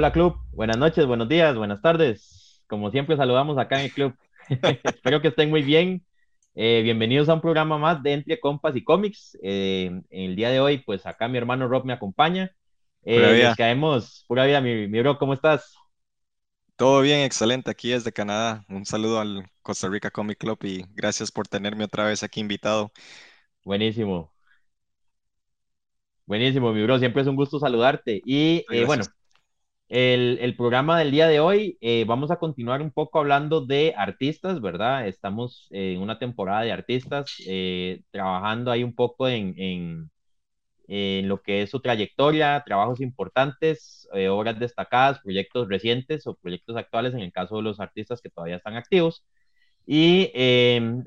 Hola club, buenas noches, buenos días, buenas tardes. Como siempre saludamos acá en el club. Espero que estén muy bien. Eh, bienvenidos a un programa más de Entre Compas y Cómics. Eh, el día de hoy, pues acá mi hermano Rob me acompaña. Eh, caemos, pura vida, mi, mi bro, ¿cómo estás? Todo bien, excelente. Aquí desde Canadá. Un saludo al Costa Rica Comic Club y gracias por tenerme otra vez aquí invitado. Buenísimo. Buenísimo, mi bro. Siempre es un gusto saludarte. Y eh, bueno, el, programa del día de hoy, eh, vamos a continuar un poco hablando de artistas, ¿verdad? Estamos en una temporada de artistas, eh, trabajando ahí un poco en, en, en, lo que es su trayectoria, trabajos importantes, obras destacadas, proyectos recientes o proyectos actuales en el caso de los artistas que todavía están activos. Y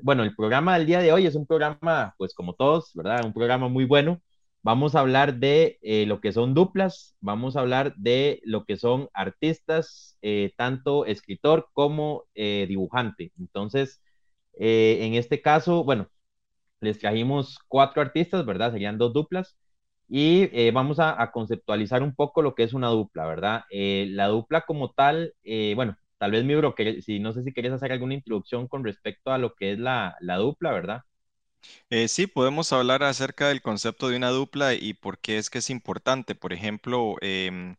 bueno, el programa del día de hoy es un programa, pues como todos, ¿verdad? Un programa muy bueno Vamos a hablar de eh, lo que son duplas, vamos a hablar de lo que son artistas, eh, tanto escritor como eh, dibujante. Entonces, en este caso, bueno, les trajimos cuatro artistas, ¿verdad? Serían dos duplas. Y vamos a, conceptualizar un poco lo que es una dupla, ¿verdad? la dupla como tal, bueno, tal vez mi bro, si no sé si quieres hacer alguna introducción con respecto a lo que es la dupla, ¿verdad? Eh, sí, podemos hablar acerca del concepto de una dupla y por qué es que es importante. Por ejemplo, em,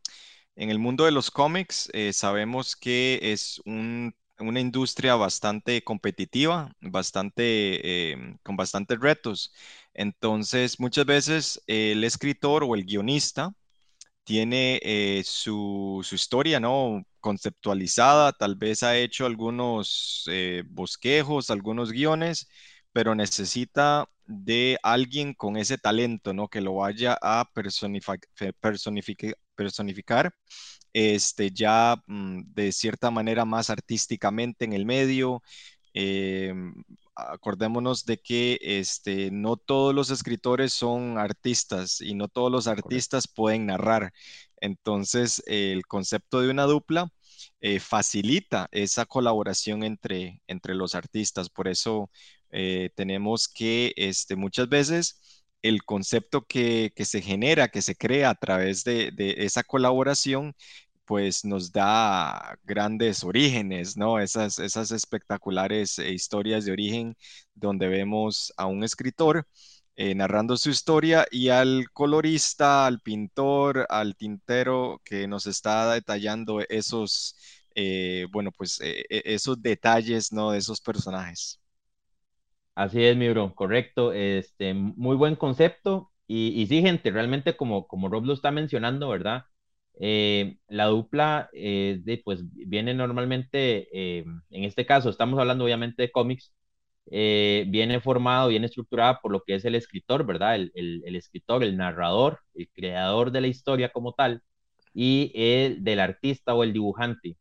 en el mundo de los cómics eh, sabemos que es una industria bastante competitiva, bastante, em, con bastantes retos. Entonces, muchas veces el escritor o el guionista tiene eh, su, su, historia, ¿no? Conceptualizada, tal vez ha hecho algunos bosquejos, algunos guiones pero necesita de alguien con ese talento, ¿no? Que lo vaya a personificar, personificar este, ya mm, de cierta manera más artísticamente en el medio. Eh, acordémonos de que este, no todos los escritores son artistas y no todos los artistas pueden narrar. Entonces, el concepto de una dupla eh, facilita esa colaboración entre, entre los artistas. Por eso eh, tenemos que este, muchas veces el concepto que, se genera, que se crea a través de, esa colaboración, pues nos da grandes orígenes, ¿no? Esas, espectaculares eh, historias de origen donde vemos a un escritor eh, narrando su historia y al colorista, al pintor, al tintero que nos está detallando esos, bueno, pues e, esos detalles, ¿no? De esos personajes. Así es, mi bro, correcto. Este, muy buen concepto. Y, y sí, gente, realmente como, como Rob lo está mencionando, ¿verdad? Eh, la dupla eh, pues, viene normalmente, eh, en este caso estamos hablando obviamente de cómics, viene formado, viene estructurada por lo que es el escritor, ¿verdad? El, el, el, escritor, el narrador, el creador de la historia como tal, y el del artista o el dibujante.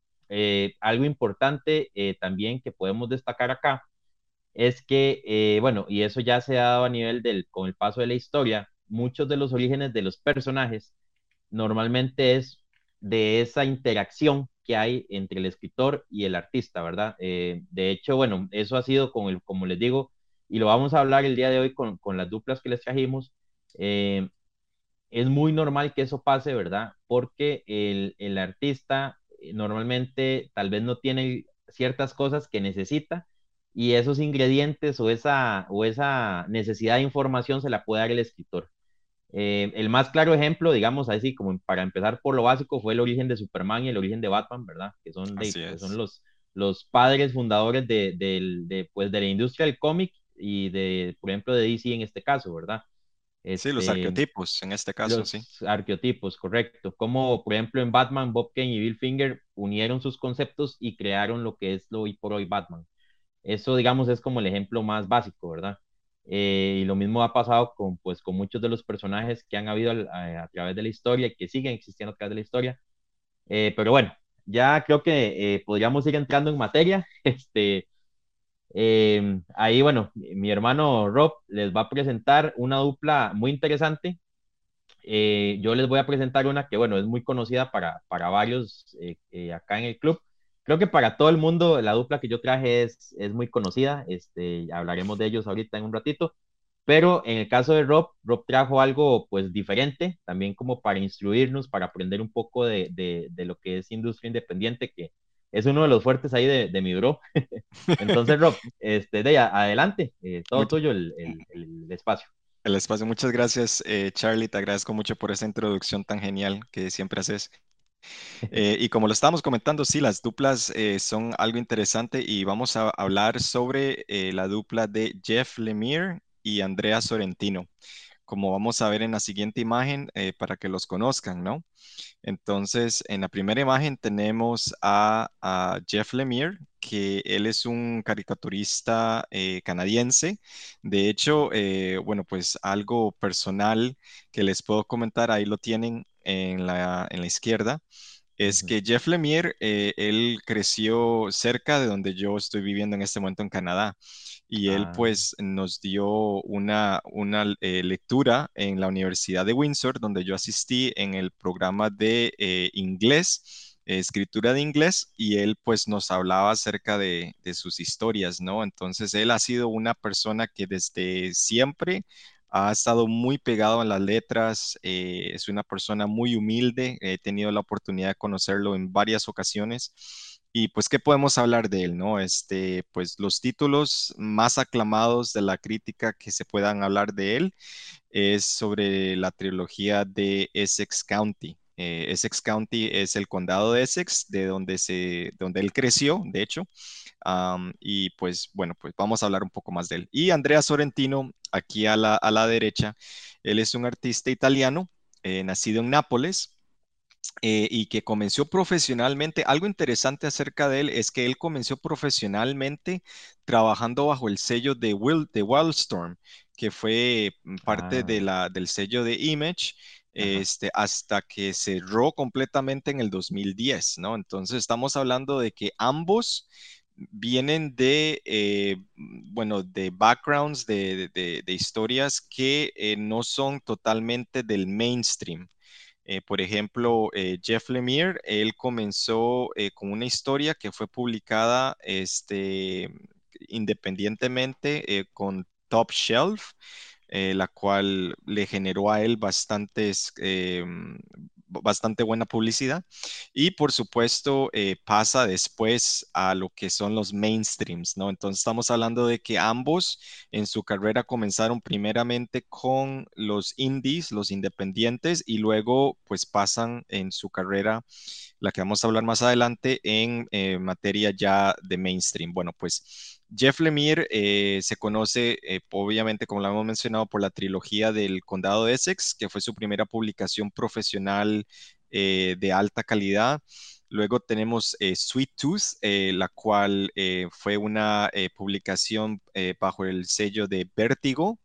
algo importante también que podemos destacar acá es que, eh, bueno, y eso ya se ha dado a nivel del, con el paso de la historia, muchos de los orígenes de los personajes normalmente es de esa interacción que hay entre el escritor y el artista, ¿verdad? Eh, de hecho, bueno, eso ha sido, con el, como les digo, y lo vamos a hablar el día de hoy con, con las duplas que les trajimos, eh, es muy normal que eso pase, ¿verdad? Porque el, el artista normalmente tal vez no tiene ciertas cosas que necesita, y esos ingredientes o esa, o esa necesidad de información se la puede dar el escritor. Eh, el más claro ejemplo, digamos así, como para empezar por lo básico, fue el origen de Superman y el origen de Batman, ¿verdad? Que son, de, son los, los padres fundadores de, de, pues, de la industria del cómic y de, por ejemplo, de DC en este caso, ¿verdad? sí, los este, arqueotipos en este caso, los sí. Arqueotipos, correcto. Como, por ejemplo, en Batman, Bob Kane y Bill Finger unieron sus conceptos y crearon lo que es lo hoy por hoy Batman. Eso, digamos, es como el ejemplo más básico, ¿verdad? Eh, y lo mismo ha pasado con, pues, con muchos de los personajes que han habido a, través de la historia y que siguen existiendo a través de la historia. Eh, pero bueno, ya creo que eh, podríamos ir entrando en materia. Este, ahí, bueno, mi hermano Rob les va a presentar una dupla muy interesante. yo les voy a presentar una que, bueno, es muy conocida para, para varios acá en el club creo que para todo el mundo la dupla que yo traje es, es muy conocida, este, hablaremos de ellos ahorita en un ratito, Pero en el caso de Rob, Rob trajo algo pues diferente, también como para instruirnos, para aprender un poco de, de, de lo que es industria independiente, que es uno de los fuertes ahí de, de mi bro. Entonces, Rob, este, de adelante, eh, todo tuyo el, el, el, espacio. El espacio, muchas gracias, eh, Charlie, te agradezco mucho por esa introducción tan genial que siempre haces. Eh, y como lo estábamos comentando, sí, las duplas eh, son algo interesante y vamos a hablar sobre eh, la dupla de Jeff Lemire y Andrea Sorrentino, como vamos a ver en la siguiente imagen para que los conozcan, ¿no? Entonces, en la primera imagen tenemos a, Jeff Lemire, que él es un caricaturista canadiense. De hecho, bueno, pues algo personal que les puedo comentar, ahí lo tienen en la, en la izquierda, es que Jeff Lemire, eh, él creció cerca de donde yo estoy viviendo en este momento en Canadá. Y él ah. pues nos dio una, una eh, lectura en la Universidad de Windsor, donde yo asistí en el programa de eh, inglés, escritura de inglés, y él pues nos hablaba acerca de, de sus historias, ¿no? Entonces él ha sido una persona que desde siempre ha estado muy pegado en las letras, eh, es una persona muy humilde, he tenido la oportunidad de conocerlo en varias ocasiones. Y pues, ¿qué podemos hablar de él, no? Este, pues los títulos más aclamados de la crítica que se puedan hablar de él es sobre la trilogía de Essex County. Eh, Essex County es el condado de Essex, de donde, se, donde él creció, de hecho. y pues bueno, pues vamos a hablar un poco más de él. Y Andrea Sorrentino, aquí a la, a la derecha, él es un artista italiano, eh, nacido en Nápoles. Eh, y que comenzó profesionalmente. Algo interesante acerca de él es que él comenzó profesionalmente trabajando bajo el sello de, Will, de Wildstorm, que fue parte de ah. la, del sello de Image este, hasta que cerró completamente en el 2010, ¿no? Entonces estamos hablando de que ambos vienen de, eh, bueno, de backgrounds, de, historias que eh, no son totalmente del mainstream. Eh, por ejemplo, Jeff Lemire, él comenzó con una historia que fue publicada este, independientemente con Top Shelf. Eh, la cual le generó a él bastantes, eh, bastante buena publicidad. Y por supuesto eh, pasa después a lo que son los mainstreams, ¿no? Entonces estamos hablando de que ambos en su carrera comenzaron primeramente con los indies, los independientes, y luego pues pasan en su carrera la que vamos a hablar más adelante en materia ya de mainstream. Bueno, pues Jeff Lemire eh, se conoce, eh, obviamente, como lo hemos mencionado, por la trilogía del Condado de Essex, que fue su primera publicación profesional eh, de alta calidad. Luego tenemos Sweet Tooth, la cual fue una publicación bajo el sello de Vértigo.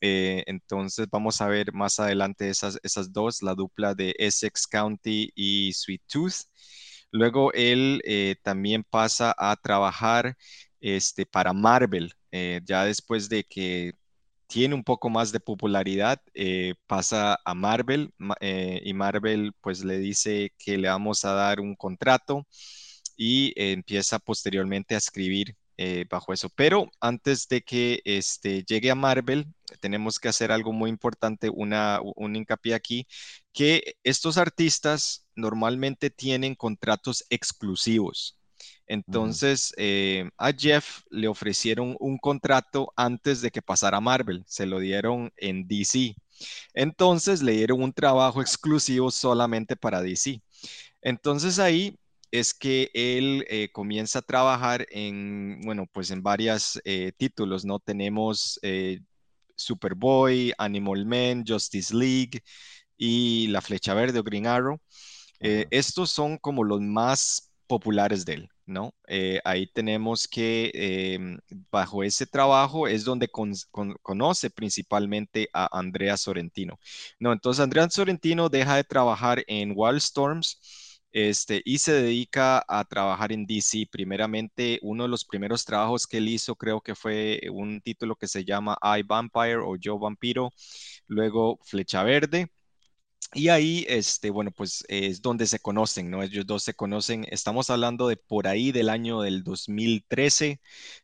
entonces vamos a ver más adelante esas, esas dos, la dupla de Essex County y Sweet Tooth. Luego él también pasa a trabajar este, para Marvel. Eh, ya después de que tiene un poco más de popularidad, eh, pasa a Marvel eh, y Marvel pues le dice que le vamos a dar un contrato y empieza posteriormente a escribir bajo eso. Pero antes de que este, llegue a Marvel, tenemos que hacer algo muy importante, una, un hincapié aquí, que estos artistas normalmente tienen contratos exclusivos. Entonces, eh, a Jeff le ofrecieron un contrato antes de que pasara a Marvel, se lo dieron en DC. Entonces, le dieron un trabajo exclusivo solamente para DC. Entonces, ahí es que él eh, comienza a trabajar en, bueno, pues en varios eh, títulos, ¿no? Tenemos Superboy, Animal Man, Justice League y La Flecha Verde o Green Arrow. estos son como los más populares de él. ¿no? Eh, ahí tenemos que em, bajo ese trabajo es donde conoce principalmente a Andrea Sorrentino, ¿no? Entonces Andrea Sorrentino deja de trabajar en Wildstorms este, y se dedica a trabajar en DC. Primeramente, uno de los primeros trabajos que él hizo creo que fue un título que se llama I Vampire o Yo Vampiro, luego Flecha Verde Y ahí, este, bueno, pues es donde se conocen, ¿no? Ellos dos se conocen. Estamos hablando de por ahí del año del 2013,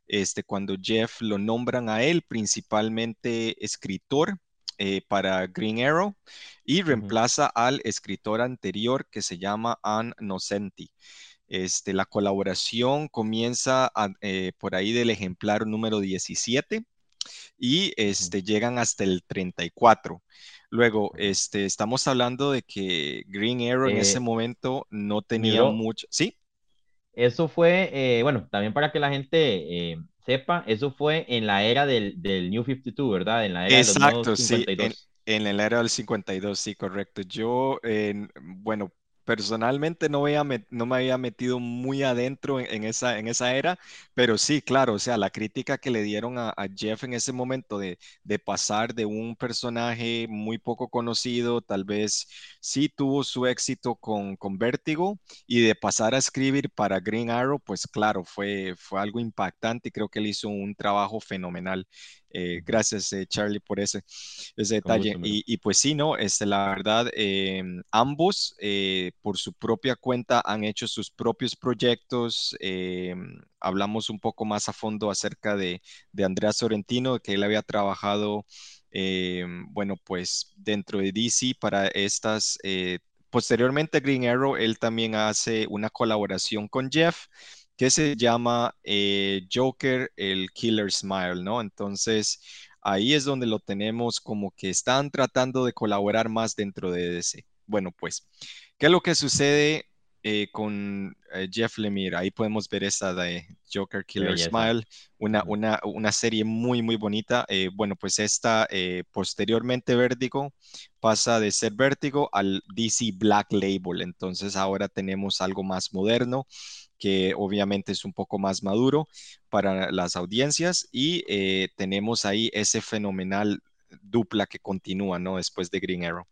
este, cuando Jeff lo nombran a él principalmente escritor eh, para Green Arrow y reemplaza al escritor anterior que se llama Ann Nocenti. Este, la colaboración comienza eh, por ahí del ejemplar número 17 y este, llegan hasta el 34. Luego, este, estamos hablando de que Green Arrow en ese eh, momento no tenía mucho. ¿Sí? Eso fue, eh, bueno, también para que la gente eh, sepa, eso fue en la era del, del, New 52, ¿verdad? En la era Exacto, sí, en, en, la era del 52, sí, correcto. Yo, bueno, personalmente no, no me había metido muy adentro en, esa, en esa era, pero sí, claro, o sea, la crítica que le dieron a, Jeff en ese momento de, pasar de un personaje muy poco conocido, tal vez sí tuvo su éxito con, con Vértigo, y de pasar a escribir para Green Arrow, pues claro, fue, fue algo impactante y creo que él hizo un trabajo fenomenal. Eh, gracias, eh, Charlie, por ese, ese detalle. y, pues sí, ¿no? Este, la verdad, eh, ambos por su propia cuenta han hecho sus propios proyectos. hablamos un poco más a fondo acerca de, de Andrea Sorrentino, que él había trabajado, bueno, pues dentro de DC para estas posteriormente Green Arrow, él también hace una colaboración con Jeff que se llama eh, Joker, el Killer Smile, ¿no? Entonces, ahí es donde lo tenemos como que están tratando de colaborar más dentro de DC. Bueno, pues, ¿qué es lo que sucede eh, con eh, Jeff Lemire? Ahí podemos ver esa de Joker Killer Smile, una, una, una, serie muy, muy bonita. bueno, pues esta posteriormente Vértigo pasa de ser Vértigo al DC Black Label. Entonces ahora tenemos algo más moderno que obviamente es un poco más maduro para las audiencias y eh, tenemos ahí ese fenomenal dupla que continúa, ¿no? Después de Green Arrow.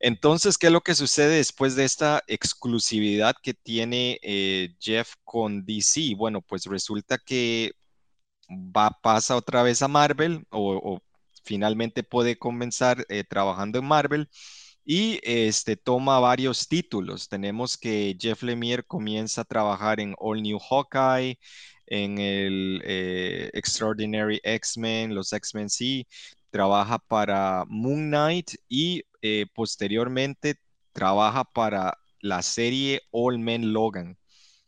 Entonces, ¿qué es lo que sucede después de esta exclusividad que tiene eh, Jeff con DC? Bueno, pues resulta que va, pasa otra vez a Marvel o, finalmente puede comenzar eh, trabajando en Marvel y este, toma varios títulos. Tenemos que Jeff Lemire comienza a trabajar en All New Hawkeye, en el eh, Extraordinary X-Men, los X-Men sí, trabaja para Moon Knight y eh, posteriormente trabaja para la serie All Men Logan.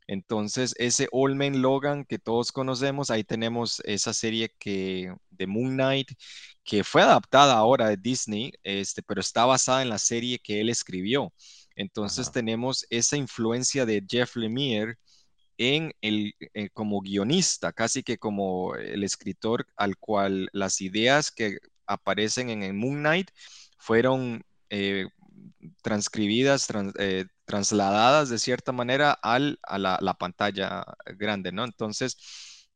Entonces, ese All Men Logan que todos conocemos, ahí tenemos esa serie que, de Moon Knight que fue adaptada ahora de Disney, este, pero está basada en la serie que él escribió. Entonces tenemos esa influencia de Jeff Lemire en el, eh, como guionista, casi que como el escritor al cual las ideas que aparecen en el Moon Knight fueron eh, transcribidas, eh, trasladadas de cierta manera al, a la, pantalla grande, ¿no? Entonces,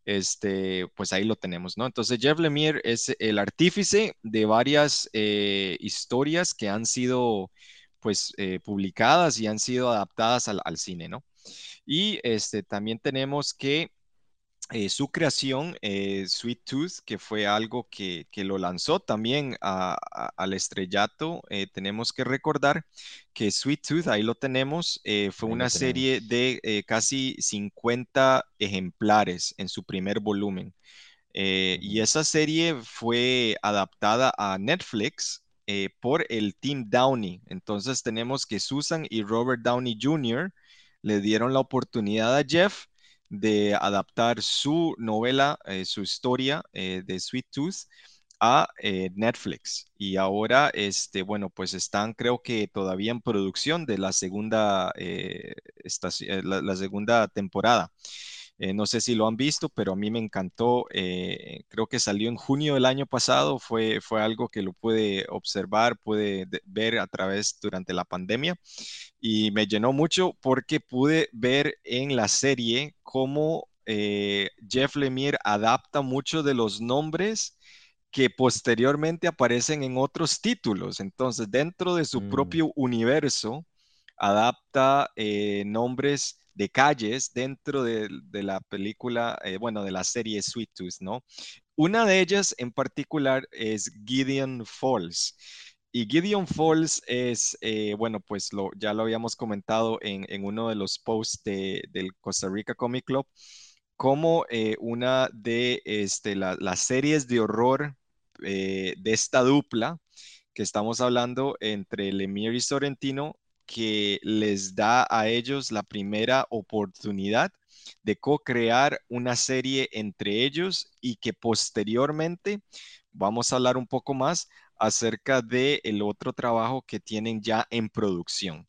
este, pues ahí lo tenemos, ¿no? Entonces, Jeff Lemire es el artífice de varias eh, historias que han sido, pues, eh, publicadas y han sido adaptadas al, al, cine, ¿no? Y este, también tenemos que eh, su creación, eh, Sweet Tooth, que fue algo que, lo lanzó también al estrellato, eh, tenemos que recordar que Sweet Tooth, ahí lo tenemos, fue una serie de casi 50 ejemplares en su primer volumen. y esa serie fue adaptada a Netflix por el Team Downey. Entonces tenemos que Susan y Robert Downey Jr. le dieron la oportunidad a Jeff de adaptar su novela, eh, su historia eh, de Sweet Tooth a eh, Netflix. Y ahora, este, bueno, pues están creo que todavía en producción de la segunda, la, segunda temporada. No sé si lo han visto, pero a mí me encantó. creo que salió en junio del año pasado. Fue, fue algo que lo pude observar, pude ver a través durante la pandemia. Y me llenó mucho porque pude ver en la serie cómo eh, Jeff Lemire adapta muchos de los nombres que posteriormente aparecen en otros títulos. Entonces, dentro de su mm. propio universo, adapta eh, nombres de calles dentro de, la película, eh, bueno, de la serie Sweet Tooth, ¿no? Una de ellas en particular es Gideon Falls. y Gideon Falls es, eh, bueno, pues ya lo habíamos comentado en, uno de los posts del Costa Rica Comic Club, como eh, una de este, las series de horror de esta dupla que estamos hablando entre Lemire y Sorrentino, que les da a ellos la primera oportunidad de co-crear una serie entre ellos y que posteriormente vamos a hablar un poco más acerca del el otro trabajo que tienen ya en producción.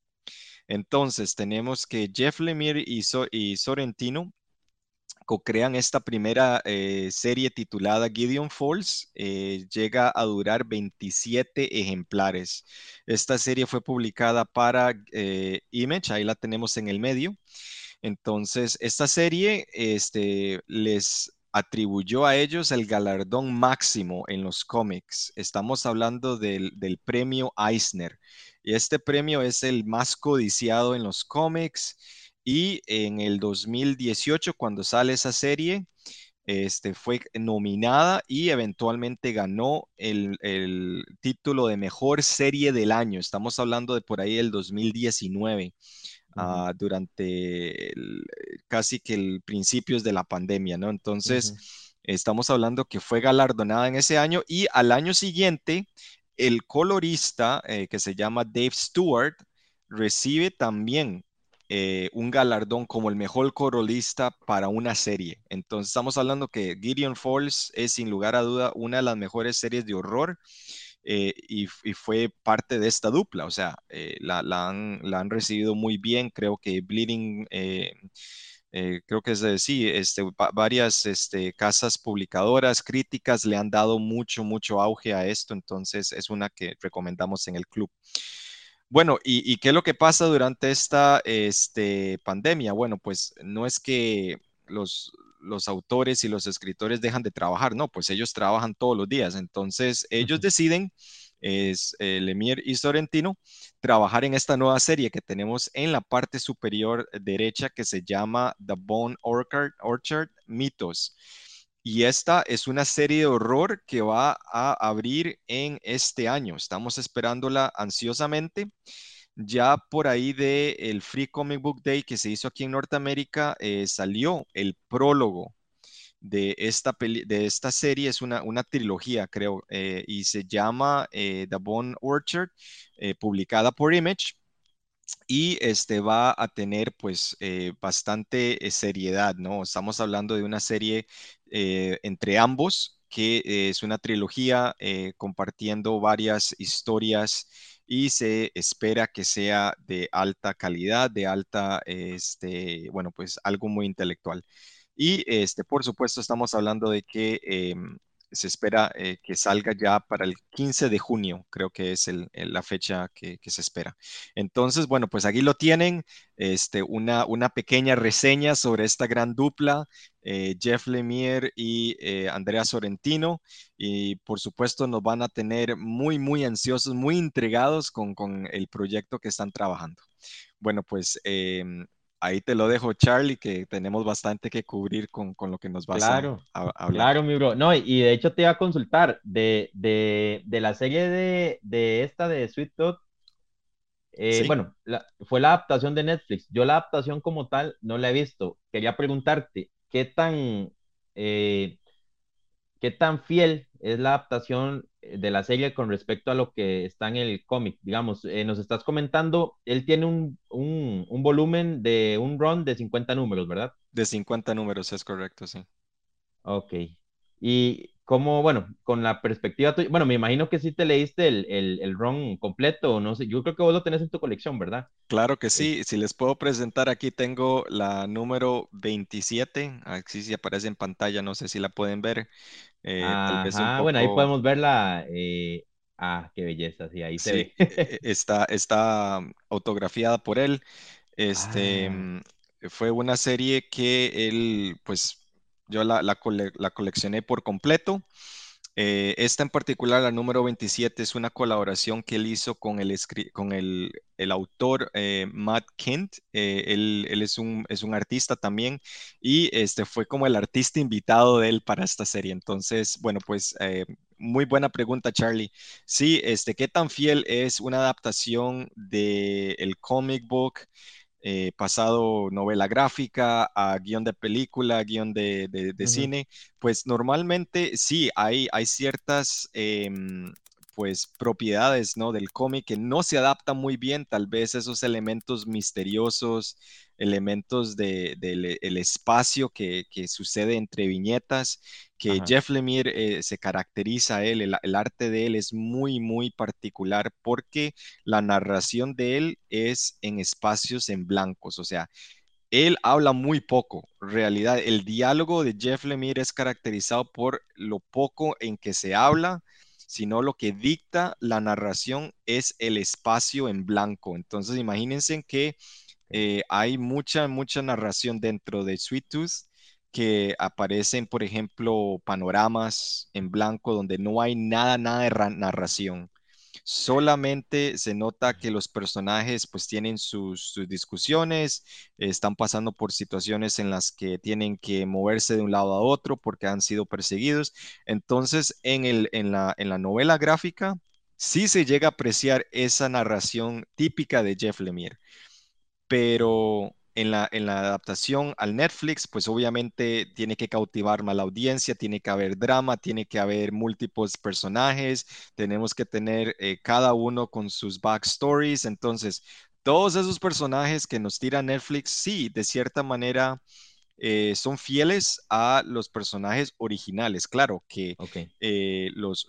Entonces, tenemos que Jeff Lemire y, y Sorrentino co-crean esta primera eh, serie titulada Gideon Falls. Eh, llega a durar 27 ejemplares. Esta serie fue publicada para eh, Image, ahí la tenemos en el medio. Entonces, esta serie este, les atribuyó a ellos el galardón máximo en los cómics. Estamos hablando del, premio Eisner. Y este premio es el más codiciado en los cómics. Y en el 2018, cuando sale esa serie, este, fue nominada y eventualmente ganó el, el, título de mejor serie del año. Estamos hablando de por ahí el 2019. Ah, durante casi que el principios de la pandemia, ¿no? Entonces, estamos hablando que fue galardonada en ese año y al año siguiente, el colorista eh, que se llama Dave Stewart recibe también eh, un galardón como el mejor colorista para una serie. Entonces, estamos hablando que Gideon Falls es sin lugar a duda una de las mejores series de horror eh, y, fue parte de esta dupla, o sea, eh, la, han, recibido muy bien, creo que Bleeding, eh, creo que es sí, este, varias este, casas publicadoras, críticas le han dado mucho, mucho auge a esto, entonces es una que recomendamos en el club. Bueno, ¿y, qué es lo que pasa durante esta este, pandemia? Bueno, pues no es que los, los autores y los escritores dejan de trabajar, no, pues ellos trabajan todos los días. Entonces, ellos deciden, es eh, Lemire y Sorrentino, trabajar en esta nueva serie que tenemos en la parte superior derecha que se llama The Bone Orchard, Orchard Mitos. Y esta es una serie de horror que va a abrir en este año. Estamos esperándola ansiosamente. Ya por ahí de el Free Comic Book Day que se hizo aquí en Norteamérica, eh, salió el prólogo de esta, serie, es una, una trilogía, creo, eh, y se llama eh, The Bone Orchard, publicada por Image, y este va a tener pues bastante seriedad, ¿no? Estamos hablando de una serie entre ambos, que es una trilogía compartiendo varias historias y se espera que sea de alta calidad, de alta, este, bueno, pues algo muy intelectual. Y este, por supuesto, estamos hablando de que em, se espera eh, que salga ya para el 15 de junio, creo que es la fecha que, se espera. Entonces, bueno, pues aquí lo tienen, este, una, pequeña reseña sobre esta gran dupla, eh, Jeff Lemire y eh, Andrea Sorrentino, y por supuesto nos van a tener muy, muy ansiosos, muy intrigados con, con el proyecto que están trabajando. Bueno, pues em, ahí te lo dejo, Charlie, que tenemos bastante que cubrir con, con lo que nos vas a, hablar. Claro, mi bro. No, y de hecho te iba a consultar de, de, de la serie de, de, esta de Sweet Tooth. Eh, bueno, fue la adaptación de Netflix. Yo la adaptación como tal no la he visto. Quería preguntarte, ¿qué tan, eh, qué tan fiel es la adaptación eh, de la serie con respecto a lo que está en el cómic. Digamos, eh, nos estás comentando, él tiene un, un, un, volumen de un run de 50 números, ¿verdad? De 50 números, es correcto, sí. Ok. Y como, bueno, con la perspectiva tuya, bueno, me imagino que sí te leíste el, el, el run completo, no sé, yo creo que vos lo tenés en tu colección, ¿verdad? Claro que sí, si les puedo presentar, aquí tengo la número 27, aquí sí aparece en pantalla, no sé si la pueden ver. Eh, bueno, ahí podemos verla. Eh, ah, qué belleza, sí, ahí se ve. E, e, está, está autografiada por él. Este ah. mm, fue una serie que él, pues, yo la, la, coleccioné por completo. Eh, esta en particular, la número 27, es una colaboración que él hizo con el, con el, el autor eh, Matt Kent. Eh, él, él es, un, es un artista también y este fue como el artista invitado de él para esta serie. Entonces, bueno, pues muy buena pregunta, Charlie. Sí, este, ¿qué tan fiel es una adaptación del el comic book? Eh, pasado novela gráfica a guion de película, guion de, cine, pues normalmente sí, hay, hay ciertas em, pues propiedades ¿no? del cómic que no se adaptan muy bien, tal vez esos elementos misteriosos, elementos del de, el espacio que, que, sucede entre viñetas, que Jeff Lemire eh, se caracteriza él, el, arte de él es muy, muy particular porque la narración de él es en espacios en blancos, o sea, él habla muy poco, realidad. El diálogo de Jeff Lemire es caracterizado por lo poco en que se habla, sino lo que dicta la narración es el espacio en blanco. Entonces, imagínense que eh, hay mucha, mucha narración dentro de Sweet Tooth que aparecen, por ejemplo, panoramas en blanco donde no hay nada, nada de narración. Solamente se nota que los personajes pues tienen sus, discusiones, están pasando por situaciones en las que tienen que moverse de un lado a otro porque han sido perseguidos. Entonces, en, el, en, la, en la novela gráfica sí se llega a apreciar esa narración típica de Jeff Lemire pero en la, adaptación al Netflix, pues obviamente tiene que cautivar más la audiencia, tiene que haber drama, tiene que haber múltiples personajes, tenemos que tener eh, cada uno con sus backstories, entonces todos esos personajes que nos tira Netflix, sí, de cierta manera eh, son fieles a los personajes originales. Claro que eh, los,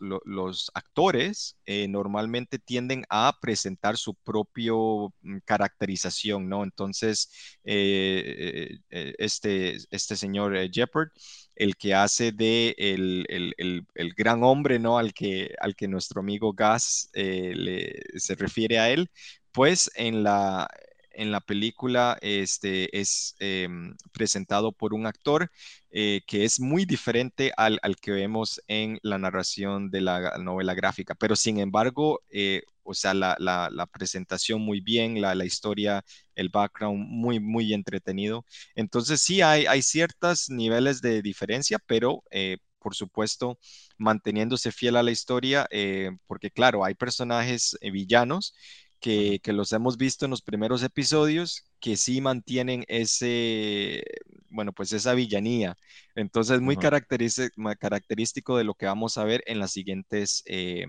actores eh, normalmente tienden a presentar su propio mm, caracterización, ¿no? Entonces, este, este señor Jeopard, el que hace de el, gran hombre, ¿no? Al que, al que nuestro amigo Gas se refiere a él, pues en la, en la película este, es em, presentado por un actor eh, que es muy diferente al, que vemos en la narración de la novela gráfica, pero sin embargo, eh, o sea, la, presentación muy bien, la, historia, el background muy, muy entretenido. Entonces sí hay, hay ciertos niveles de diferencia, pero... Eh, por supuesto, manteniéndose fiel a la historia, porque claro, hay personajes villanos que, los hemos visto en los primeros episodios, que sí mantienen ese, bueno, pues esa villanía. Entonces, muy característico de lo que vamos a ver en las siguientes eh,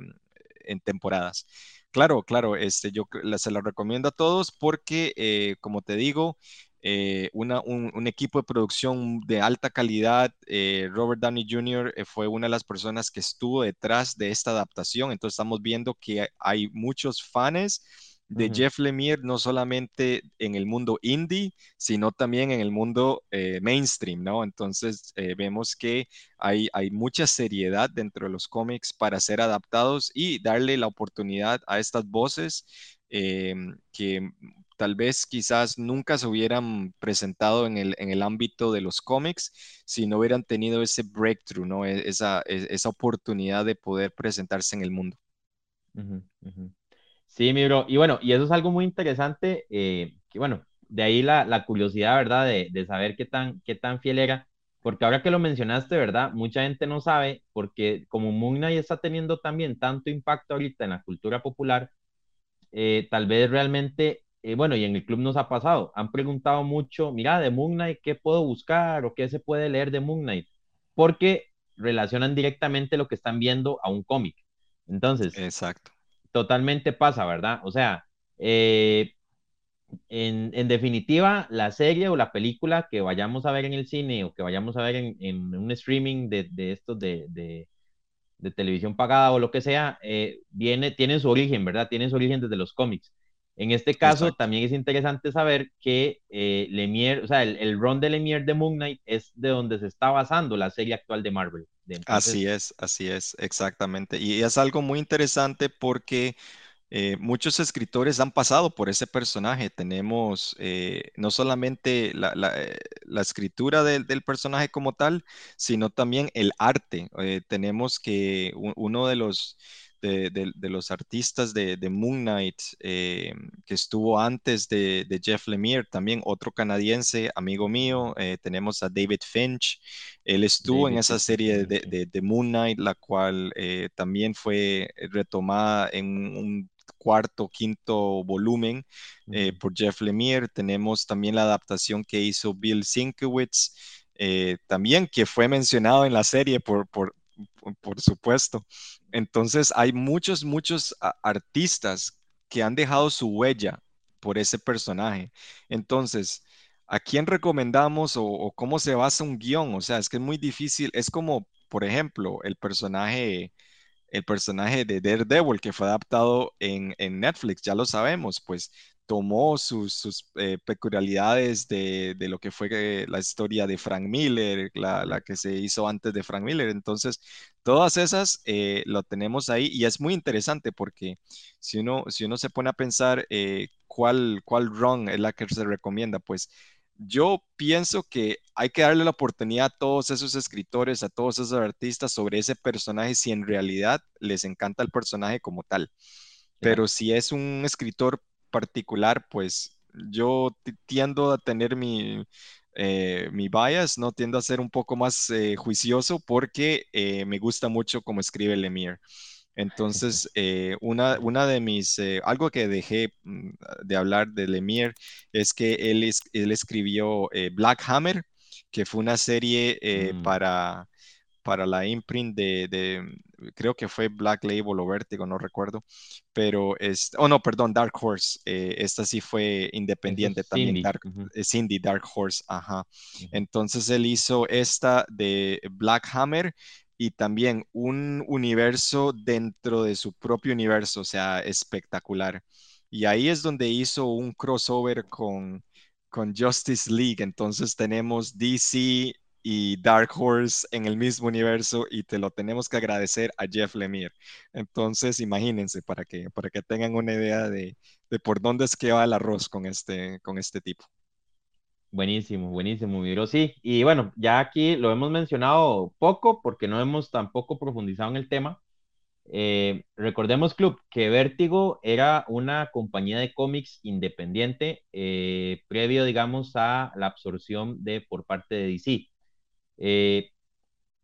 en temporadas. Claro, claro, este, yo se lo recomiendo a todos porque, eh, como te digo, eh, un, equipo de producción de alta calidad. Robert Downey Jr. fue una de las personas que estuvo detrás de esta adaptación. Entonces estamos viendo que hay muchos fans de Jeff Lemire, no solamente en el mundo indie, sino también en el mundo eh, mainstream, ¿no? Entonces eh, vemos que hay, hay mucha seriedad dentro de los cómics para ser adaptados y darle la oportunidad a estas voces que tal vez quizás nunca se hubieran presentado en el, en el ámbito de los cómics si no hubieran tenido ese breakthrough, ¿no? E, esa, e, esa oportunidad de poder presentarse en el mundo. Sí, mi bro. Y bueno, y eso es algo muy interesante, eh, que bueno, de ahí la, la curiosidad, ¿verdad? De, de, saber qué tan, qué tan fiel era, porque ahora que lo mencionaste, ¿verdad? Mucha gente no sabe, porque como Moon Knight está teniendo también tanto impacto ahorita en la cultura popular, eh, tal vez realmente, eh, bueno, y en el club nos ha pasado, han preguntado mucho, mira, de Moon Knight, ¿qué puedo buscar o qué se puede leer de Moon Knight? Porque relacionan directamente lo que están viendo a un cómic. Entonces, exacto totalmente pasa, ¿verdad? O sea, eh, en, en, definitiva, la serie o la película que vayamos a ver en el cine o que vayamos a ver en, en un streaming de, de estos de, de, de, televisión pagada o lo que sea, eh, viene, tiene su origen, ¿verdad? Tiene su origen desde los cómics. En este caso, también es interesante saber que eh, Lemire, o sea, el, el run de Lemire de Moon Knight es de donde se está basando la serie actual de Marvel. Así es, así es, exactamente. Y es algo muy interesante porque eh, muchos escritores han pasado por ese personaje. Tenemos eh, no solamente la, eh, escritura del, personaje como tal, sino también el arte. tenemos que uno de los, de, los artistas de, Moon Knight, que estuvo antes de, Jeff Lemire, también otro canadiense, amigo mío, tenemos a David Finch. Él estuvo en esa serie de, Moon Knight, la cual también fue retomada en un cuarto, quinto volumen eh, por Jeff Lemire. Tenemos también la adaptación que hizo Bill Sienkiewicz, eh, también que fue mencionado en la serie, por, por, por supuesto. Entonces hay muchos, muchos artistas que han dejado su huella por ese personaje. Entonces, ¿a quién recomendamos o, cómo se basa un guion? O sea, es que es muy difícil. Es como, por ejemplo, el personaje el personaje de Daredevil que fue adaptado en, Netflix, ya lo sabemos, pues tomó sus, eh, peculiaridades de, lo que fue eh, la historia de Frank Miller, la, que se hizo antes de Frank Miller. Entonces, todas esas eh, lo tenemos ahí y es muy interesante porque si uno, si uno se pone a pensar cuál, cuál run es la que se recomienda, pues yo pienso que hay que darle la oportunidad a todos esos escritores, a todos esos artistas sobre ese personaje si en realidad les encanta el personaje como tal. Pero si es un escritor particular, pues yo tiendo a tener mi, eh, mi bias, ¿no? Tiendo a ser un poco más eh, juicioso porque eh, me gusta mucho cómo escribe Lemire. Entonces, una, una, de mis, algo que dejé mm, de hablar de Lemire es que él, él escribió Black Hammer, que fue una serie mm. para, para la imprint de, creo que fue Black Label o Vertigo, no recuerdo, pero es, oh no, perdón, Dark Horse, esta sí fue independiente también, Cindy. Dark, Cindy Dark Horse, ajá. Entonces él hizo esta de Black Hammer y también un universo dentro de su propio universo, o sea, espectacular. Y ahí es donde hizo un crossover con, con Justice League. Entonces tenemos DC y Dark Horse en el mismo universo y te lo tenemos que agradecer a Jeff Lemire. Entonces, imagínense para que, para que tengan una idea de, de por dónde es que va el arroz con este, con este tipo. Buenísimo, buenísimo, Miro. Sí, y bueno, ya aquí lo hemos mencionado poco porque no hemos tampoco profundizado en el tema. Eh, recordemos, Club, que Vértigo era una compañía de cómics independiente eh, previo, digamos, a la absorción de por parte de DC. Eh,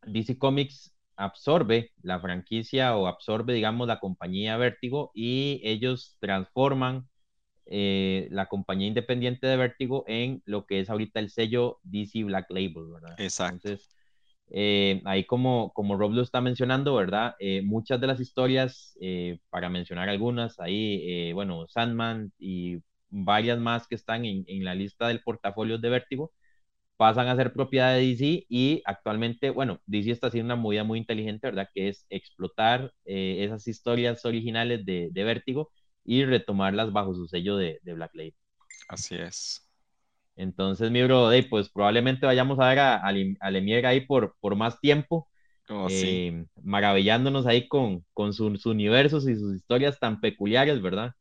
DC Comics absorbe la franquicia o absorbe, digamos, la compañía Vértigo y ellos transforman eh, la compañía independiente de Vértigo en lo que es ahorita el sello DC Black Label, ¿verdad? Exacto. Entonces, eh, ahí como, como Rob lo está mencionando, ¿verdad? Eh, muchas de las historias, para mencionar algunas, ahí, bueno, Sandman y varias más que están en, en, la lista del portafolio de Vértigo, pasan a ser propiedad de DC y actualmente, bueno, DC está haciendo una movida muy inteligente, ¿verdad? Que es explotar esas historias originales de, de Vértigo y retomarlas bajo su sello de, Black Label. Así es. Entonces, mi bro, pues probablemente vayamos a ver a, a, ahí por, por más tiempo, oh, eh, maravillándonos ahí con, con sus universos y sus historias tan peculiares, ¿verdad?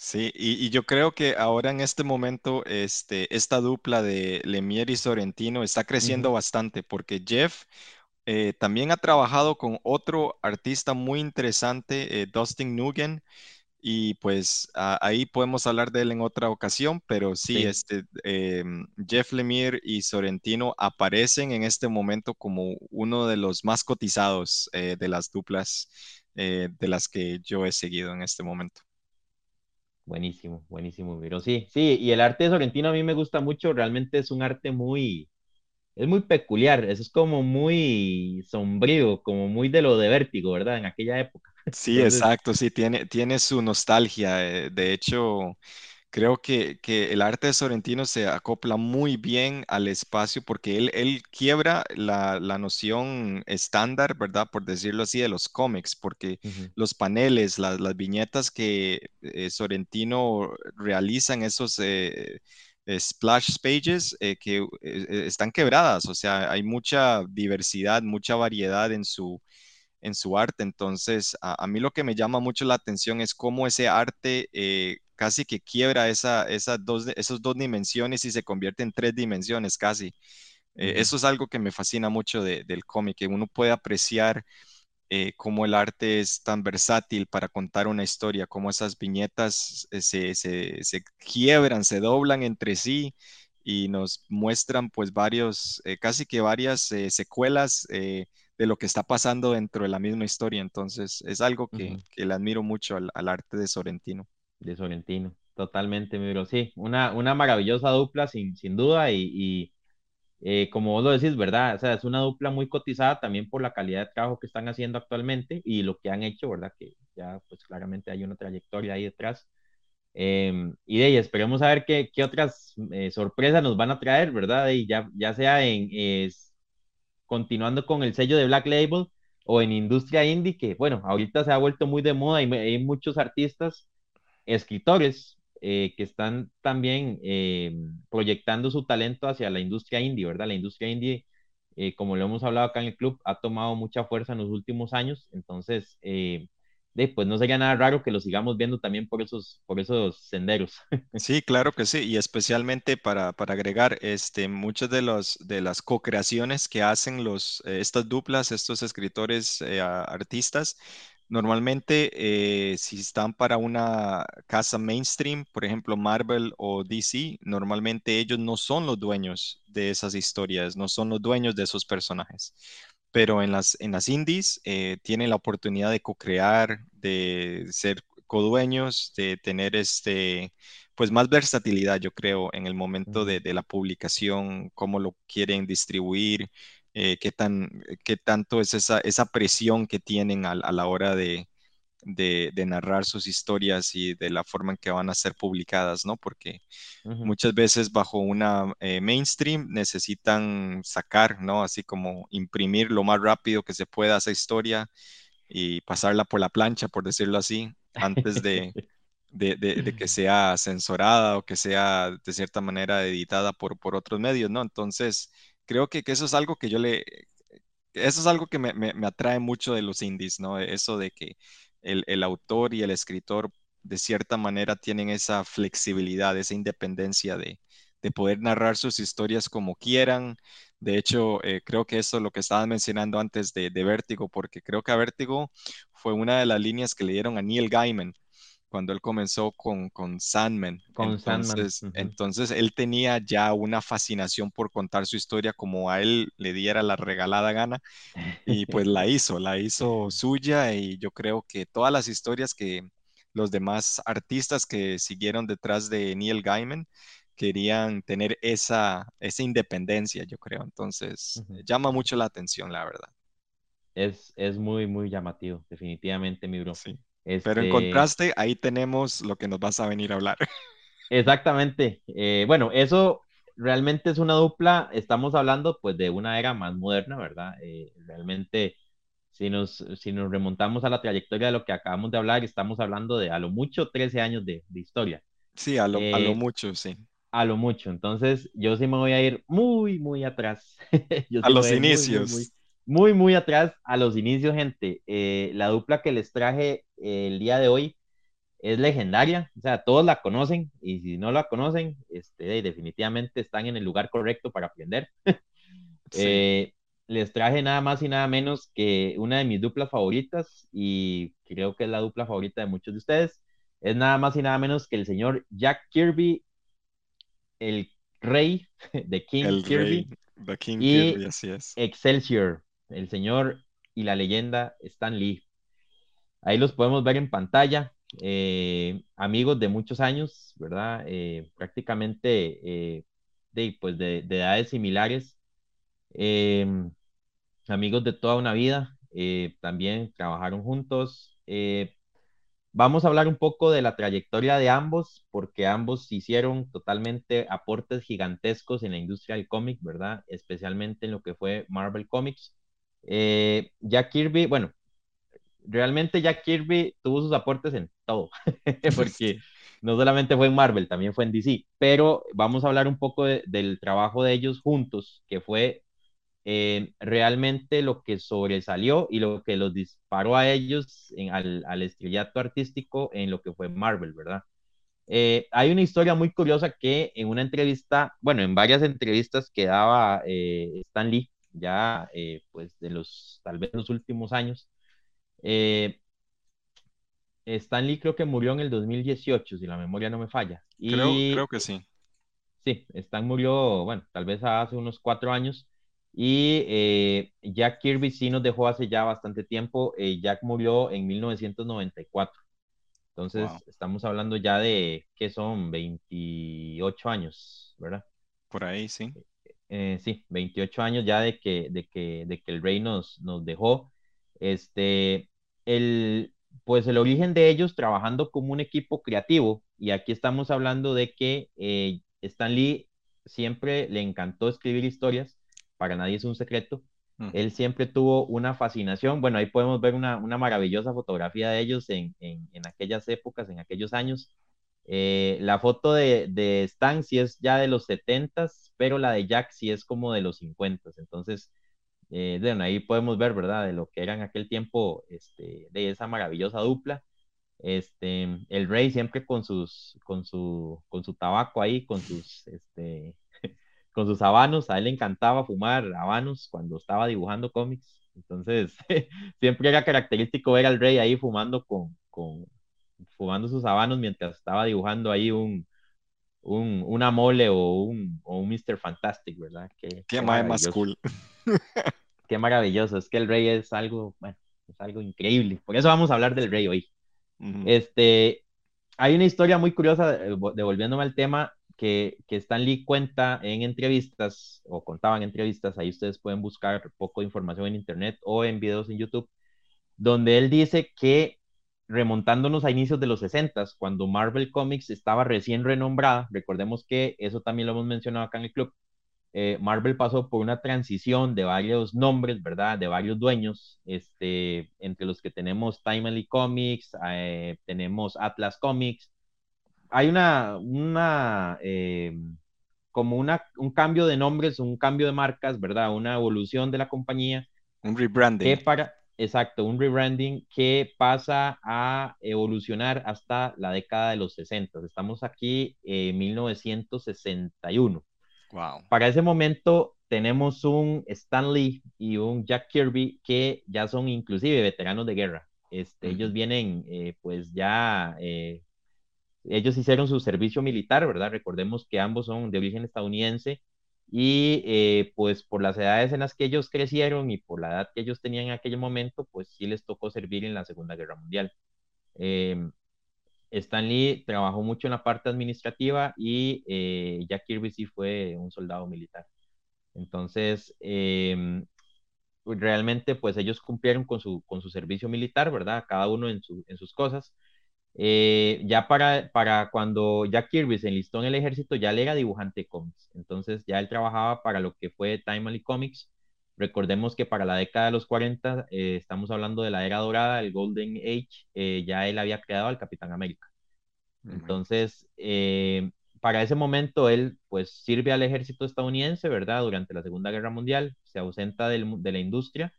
Sí, y, yo creo que ahora en este momento este, esta dupla de Lemire y Sorrentino está creciendo bastante porque Jeff eh, también ha trabajado con otro artista muy interesante, eh, Dustin Nugen, y pues ahí podemos hablar de él en otra ocasión, pero sí, Este, em, Jeff Lemire y Sorrentino aparecen en este momento como uno de los más cotizados eh, de las duplas eh, de las que yo he seguido en este momento. Buenísimo, buenísimo, pero sí, sí, y el arte de Sorrentino a mí me gusta mucho, realmente es un arte muy, es muy peculiar, eso es como muy sombrío, como muy de lo de vértigo, ¿verdad? En aquella época. Sí, exacto, sí, tiene, tiene su nostalgia. Eh, de hecho, creo que, el arte de Sorrentino se acopla muy bien al espacio porque él, él quiebra la, noción estándar, ¿verdad? Por decirlo así, de los cómics, porque los paneles, las viñetas que eh, Sorrentino realiza en esos eh, splash pages que están quebradas, o sea, hay mucha diversidad, mucha variedad en su en su arte. Entonces, a, mí lo que me llama mucho la atención es cómo ese arte eh, casi que quiebra esa, esas, dos, esas dos dimensiones y se convierte en tres dimensiones casi. Eh, eso es algo que me fascina mucho del cómic, que uno puede apreciar eh, cómo el arte es tan versátil para contar una historia, cómo esas viñetas se, se, se, quiebran, se doblan entre sí y nos muestran pues varios, casi que varias secuelas de lo que está pasando dentro de la misma historia. Entonces, es algo que, le admiro mucho al, arte de Sorrentino. De Sorrentino, totalmente, mi bro. Sí, una, una maravillosa dupla, sin, sin duda, y, eh, como vos lo decís, ¿verdad? O sea, es una dupla muy cotizada también por la calidad de trabajo que están haciendo actualmente y lo que han hecho, ¿verdad? Que ya, pues claramente hay una trayectoria ahí detrás. Em, y de ahí esperemos a ver qué, qué otras eh, sorpresas nos van a traer, ¿verdad? Y ya, ya sea en, continuando con el sello de Black Label o en industria indie, que bueno, ahorita se ha vuelto muy de moda y hay muchos artistas, escritores eh, que están también eh, proyectando su talento hacia la industria indie, ¿verdad? La industria indie, eh, como lo hemos hablado acá en el club, ha tomado mucha fuerza en los últimos años, entonces pues no sería nada raro que lo sigamos viendo también por esos, por esos senderos. Sí, claro que sí, y especialmente para, para agregar, este, muchas de, los, de las co-creaciones que hacen los, eh, estas duplas, estos escritores, eh, artistas, normalmente eh, si están para una casa mainstream, por ejemplo Marvel o DC, normalmente ellos no son los dueños de esas historias, no son los dueños de esos personajes. Pero en las, en las indies eh, tienen la oportunidad de co-crear, de ser codueños, de tener este, pues más versatilidad, yo creo, en el momento de, la publicación, cómo lo quieren distribuir, eh, qué, tan, qué tanto es esa, esa presión que tienen a la hora de, de, narrar sus historias y de la forma en que van a ser publicadas, ¿no? Porque muchas veces bajo una eh, mainstream necesitan sacar, ¿no? Así como imprimir lo más rápido que se pueda esa historia y pasarla por la plancha, por decirlo así, antes de, de, que sea censurada o que sea de cierta manera editada por, por otros medios, ¿no? Entonces, creo que, eso es algo que yo le... Eso es algo que me, me, atrae mucho de los indies, ¿no? Eso de que el, autor y el escritor de cierta manera tienen esa flexibilidad, esa independencia de, poder narrar sus historias como quieran. De hecho, eh, creo que eso es lo que estabas mencionando antes de, de, Vértigo, porque creo que a Vértigo fue una de las líneas que le dieron a Neil Gaiman cuando él comenzó con, con Sandman. Con entonces, Sandman. entonces, él tenía ya una fascinación por contar su historia como a él le diera la regalada gana y pues la hizo, la hizo suya y yo creo que todas las historias que los demás artistas que siguieron detrás de Neil Gaiman querían tener esa, esa independencia, yo creo. Entonces, llama mucho la atención, la verdad. Es, es muy, muy llamativo, definitivamente, mi bro. Sí. Pero en este contraste, ahí tenemos lo que nos vas a venir a hablar. Exactamente. Eh, bueno, eso realmente es una dupla, estamos hablando pues de una era más moderna, ¿verdad? Eh, realmente, si nos, si nos remontamos a la trayectoria de lo que acabamos de hablar, estamos hablando de a lo mucho 13 años de, historia. Sí, a lo, a lo eh, mucho, sí. A lo mucho. Entonces, yo sí me voy a ir muy, muy atrás. a los inicios muy, muy atrás a los inicios, gente. Eh, la dupla que les traje eh, el día de hoy es legendaria, o sea, todos la conocen y si no la conocen, este, definitivamente están en el lugar correcto para aprender. Eh, les traje nada más y nada menos que una de mis duplas favoritas y creo que es la dupla favorita de muchos de ustedes. Es nada más y nada menos que el señor Jack Kirby, el rey de King Kirby. King y así es. Excelsior el señor y la leyenda Stan Lee. Ahí los podemos ver en pantalla, eh, amigos de muchos años, ¿verdad? Eh, prácticamente eh, de, pues de, edades similares, amigos de toda una vida, también trabajaron juntos. vamos a hablar un poco de la trayectoria de ambos, porque ambos hicieron totalmente aportes gigantescos en la industria del cómic, ¿verdad? Especialmente en lo que fue Marvel Comics. Eh, Jack Kirby, bueno, realmente Jack Kirby tuvo sus aportes en todo, porque no solamente fue en Marvel, también fue en DC, pero vamos a hablar un poco del trabajo de ellos juntos, que fue eh, realmente lo que sobresalió y lo que los disparó a ellos al, al, estrellato artístico en lo que fue Marvel, ¿verdad? Eh, hay una historia muy curiosa que en una entrevista, bueno, en varias entrevistas que daba eh, Stan Lee, ya pues de los, tal vez los últimos años, Stan Lee creo que murió en el 2018, si la memoria no me falla. Y, creo, creo que sí. Sí, Stan murió, bueno, tal vez hace unos cuatro años. Y eh, Jack Kirby sí nos dejó hace ya bastante tiempo. Eh, Jack murió en 1994. Entonces, estamos hablando ya de que son 28 años, ¿verdad? Por ahí, sí. Eh, sí, 28 años ya de que, de que, de que el rey nos, nos dejó. Este, el, pues el origen de ellos trabajando como un equipo creativo, y aquí estamos hablando de que Stan Lee siempre le encantó escribir historias, para nadie es un secreto. Mm. Él siempre tuvo una fascinación. Bueno, ahí podemos ver una, maravillosa fotografía de ellos en, aquellas épocas, en aquellos años. Eh, la foto de, Stan sí es ya de los 70 pero la de Jack sí es como de los 50 Entonces, eh, bueno, ahí podemos ver, ¿verdad? De lo que era en aquel tiempo este, de esa maravillosa dupla. Este, el rey siempre con sus, con su, con su tabaco ahí, con sus, este, con sus habanos, a él le encantaba fumar habanos cuando estaba dibujando cómics, entonces siempre era característico ver al rey ahí fumando con, con fumando sus habanos mientras estaba dibujando ahí un, un una mole o un, o un Mr. Fantastic, ¿verdad? Qué, qué, más cool. qué maravilloso, es que el rey es algo, bueno, es algo increíble, por eso vamos a hablar del rey hoy. Este, hay una historia muy curiosa, eh, devolviéndome al tema, que, que Stan Lee cuenta en entrevistas, o contaba en entrevistas, ahí ustedes pueden buscar poco de información en internet o en videos en YouTube, donde él dice que remontándonos a inicios de los 60, cuando Marvel Comics estaba recién renombrada, recordemos que eso también lo hemos mencionado acá en el club, eh, Marvel pasó por una transición de varios nombres, ¿verdad? De varios dueños, este, entre los que tenemos Timely Comics, eh, tenemos Atlas Comics. Hay una, una eh, como una, un cambio de nombres, un cambio de marcas, ¿verdad? Una evolución de la compañía. Un rebranding. para, exacto, un rebranding que pasa a evolucionar hasta la década de los 60. Estamos aquí en 1961. Para ese momento tenemos un Stan Lee y un Jack Kirby que ya son inclusive veteranos de guerra. Este, Ellos vienen, eh, pues ya, eh, ellos hicieron su servicio militar, ¿verdad? Recordemos que ambos son de origen estadounidense y eh, pues por las edades en las que ellos crecieron y por la edad que ellos tenían en aquel momento, pues sí les tocó servir en la Segunda Guerra Mundial. Lee trabajó mucho en la parte administrativa y eh, Jack Kirby sí fue un soldado militar. Entonces, em, realmente, pues ellos cumplieron con su, con su servicio militar, ¿verdad? Cada uno en, su, en sus cosas. Eh, ya para, para cuando Jack Kirby se enlistó en el ejército, ya le era dibujante de cómics. Entonces, ya él trabajaba para lo que fue Timely Comics Recordemos que para la década de los 40, eh, estamos hablando de la era dorada, el Golden Age, eh, ya él había creado al Capitán América. Entonces, eh, para ese momento él pues sirve al ejército estadounidense, ¿verdad? Durante la Segunda Guerra Mundial, se ausenta de la industria,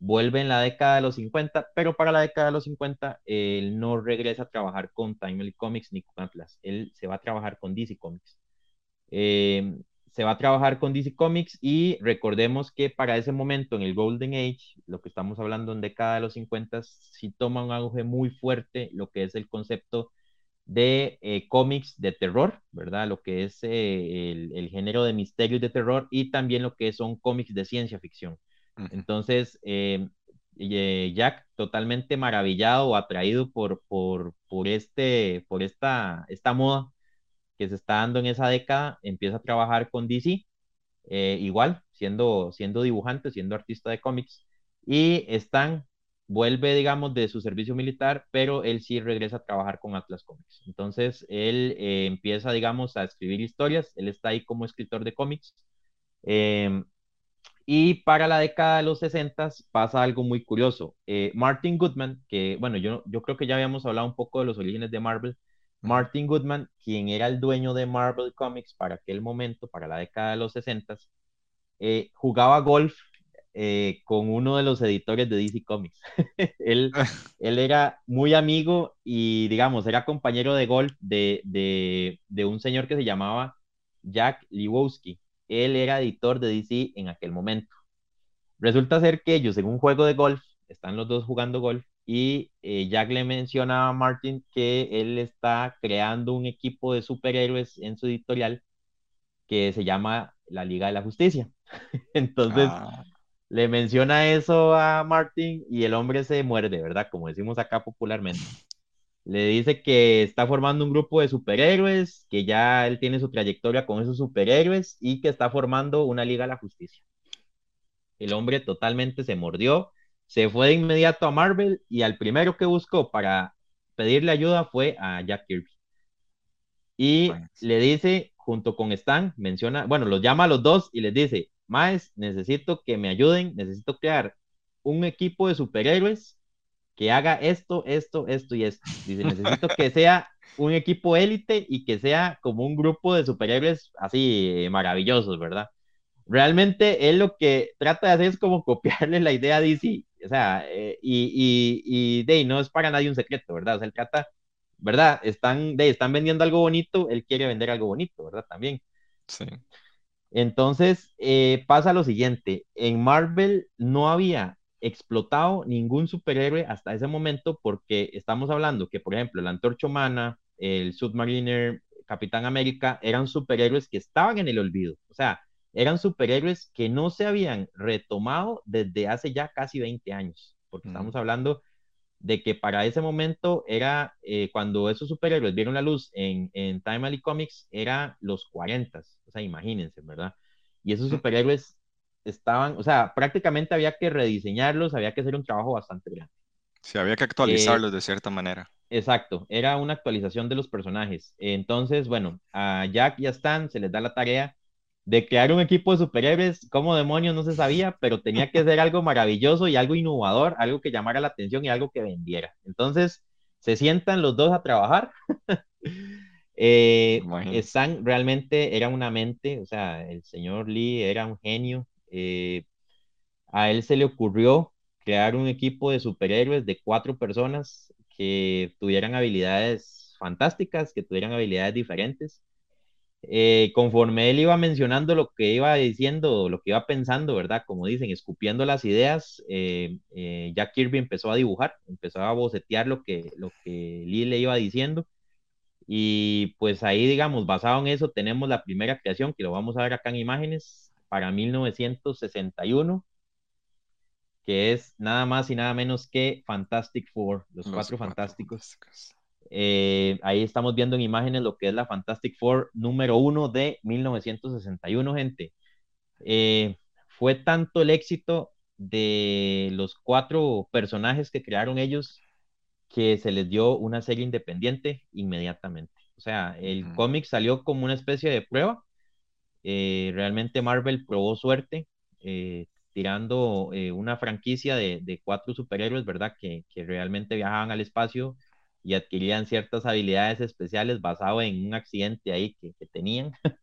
vuelve en la década de los 50, pero para la década de los 50 él no regresa a trabajar con Timely Comics ni con Atlas, él se va a trabajar con DC Comics se va a trabajar con DC Comics y recordemos que para ese momento en el Golden Age, lo que estamos hablando en década de los 50, sí toma un auge muy fuerte lo que es el concepto de eh, cómics de terror, ¿verdad? Lo que es eh, el, género de misterio y de terror y también lo que son cómics de ciencia ficción. Entonces, eh, Jack totalmente maravillado o atraído por, por, por, este, por esta, esta moda que se está dando en esa década, empieza a trabajar con DC, eh, igual, siendo, siendo dibujante, siendo artista de cómics, y Stan vuelve, digamos, de su servicio militar, pero él sí regresa a trabajar con Atlas Comics. Entonces, él eh, empieza, digamos, a escribir historias, él está ahí como escritor de cómics. Y para la década de los 60 pasa algo muy curioso. Eh, Martin Goodman, que bueno, yo, yo creo que ya habíamos hablado un poco de los orígenes de Marvel, Martin Goodman, quien era el dueño de Marvel Comics para aquel momento, para la década de los 60, eh, jugaba golf eh, con uno de los editores de DC Comics. él, él era muy amigo y, digamos, era compañero de golf de, de, de un señor que se llamaba Jack Liwowski. Él era editor de DC en aquel momento. Resulta ser que ellos en un juego de golf, están los dos jugando golf, y eh, Jack le menciona a Martin que él está creando un equipo de superhéroes en su editorial que se llama la Liga de la Justicia. Entonces ah. le menciona eso a Martin y el hombre se muerde, ¿verdad? Como decimos acá popularmente. Le dice que está formando un grupo de superhéroes, que ya él tiene su trayectoria con esos superhéroes y que está formando una Liga de la Justicia. El hombre totalmente se mordió, se fue de inmediato a Marvel y al primero que buscó para pedirle ayuda fue a Jack Kirby. Y le dice, junto con Stan, menciona, bueno, los llama a los dos y les dice, Maes, necesito que me ayuden, necesito crear un equipo de superhéroes que haga esto, esto, esto y esto. Dice, necesito que sea un equipo élite y que sea como un grupo de superhéroes así eh, maravillosos, ¿verdad? Realmente él lo que trata de hacer es como copiarle la idea a DC, o sea, eh, y, y, de no es para nadie un secreto, ¿verdad? O sea, él trata ¿verdad? Están, de, están vendiendo algo bonito, él quiere vender algo bonito, ¿verdad? También. Sí. Entonces, eh, pasa lo siguiente, en Marvel no había explotado ningún superhéroe hasta ese momento porque estamos hablando que, por ejemplo, la Antorcha Humana, el Submariner, Capitán América, eran superhéroes que estaban en el olvido, o sea, eran superhéroes que no se habían retomado desde hace ya casi 20 años, porque estamos hablando de que para ese momento era, eh, cuando esos superhéroes vieron la luz en, en Time Alley Comics, era los 40, o sea, imagínense, ¿verdad? Y esos superhéroes estaban, o sea, prácticamente había que rediseñarlos, había que hacer un trabajo bastante grande. Sí, había que actualizarlos de cierta manera. Exacto, era una actualización de los personajes. Entonces, bueno, a Jack y a Stan se les da la tarea de crear un equipo de superhéroes, como demonios no se sabía, pero tenía que ser algo maravilloso y algo innovador, algo que llamara la atención y algo que vendiera. Entonces, se sientan los dos a trabajar. eh, Stan realmente era una mente, o sea, el señor Lee era un genio. Eh, a él se le ocurrió crear un equipo de superhéroes de cuatro personas que tuvieran habilidades fantásticas, que tuvieran habilidades diferentes eh, conforme él iba mencionando lo que iba diciendo, lo que iba pensando, ¿verdad? Como dicen, escupiendo las ideas, eh, eh, Jack Kirby empezó a dibujar, empezó a bocetear lo que, lo que Lee le iba diciendo. Y pues ahí, digamos, basado en eso, tenemos la primera creación, que lo vamos a ver acá en imágenes, para 1961, que es nada más y nada menos que Fantastic Four, los, cuatro, fantásticos. Eh, ahí estamos viendo en imágenes lo que es la Fantastic Four número uno de 1961, gente. Eh, fue tanto el éxito de los cuatro personajes que crearon ellos que se les dio una serie independiente inmediatamente. O sea, el cómic salió como una especie de prueba. Eh, realmente Marvel probó suerte tirando una franquicia de, de, cuatro superhéroes, ¿verdad? Que, que realmente viajaban al espacio y adquirían ciertas habilidades especiales basado en un accidente ahí que, tenían.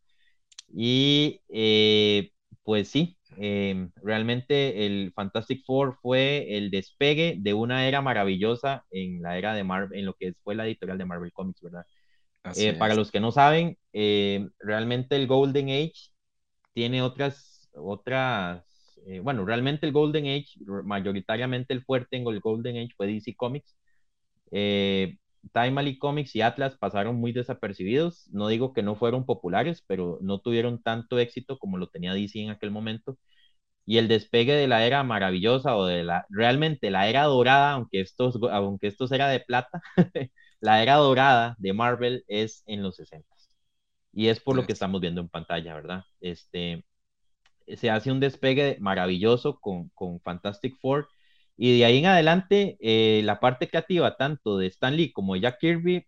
y eh, pues sí, em, realmente el Fantastic Four fue el despegue de una era maravillosa en la era de Marvel, en lo que fue la editorial de Marvel Comics, ¿verdad? Eh, para los que no saben, em, realmente el Golden Age tiene otras, otras, eh, bueno, realmente el Golden Age, mayoritariamente el fuerte en el Golden Age fue DC Comics, eh, Time Comics y Atlas pasaron muy desapercibidos. No digo que no fueron populares, pero no tuvieron tanto éxito como lo tenía DC en aquel momento. Y el despegue de la era maravillosa o de la realmente la era dorada, aunque estos, aunque esto era de plata, la era dorada de Marvel es en los 60. Y es por lo que estamos viendo en pantalla, ¿verdad? Este, se hace un despegue maravilloso con, con Fantastic Four y de ahí en adelante, eh, la parte creativa tanto de Stan Lee como de Jack Kirby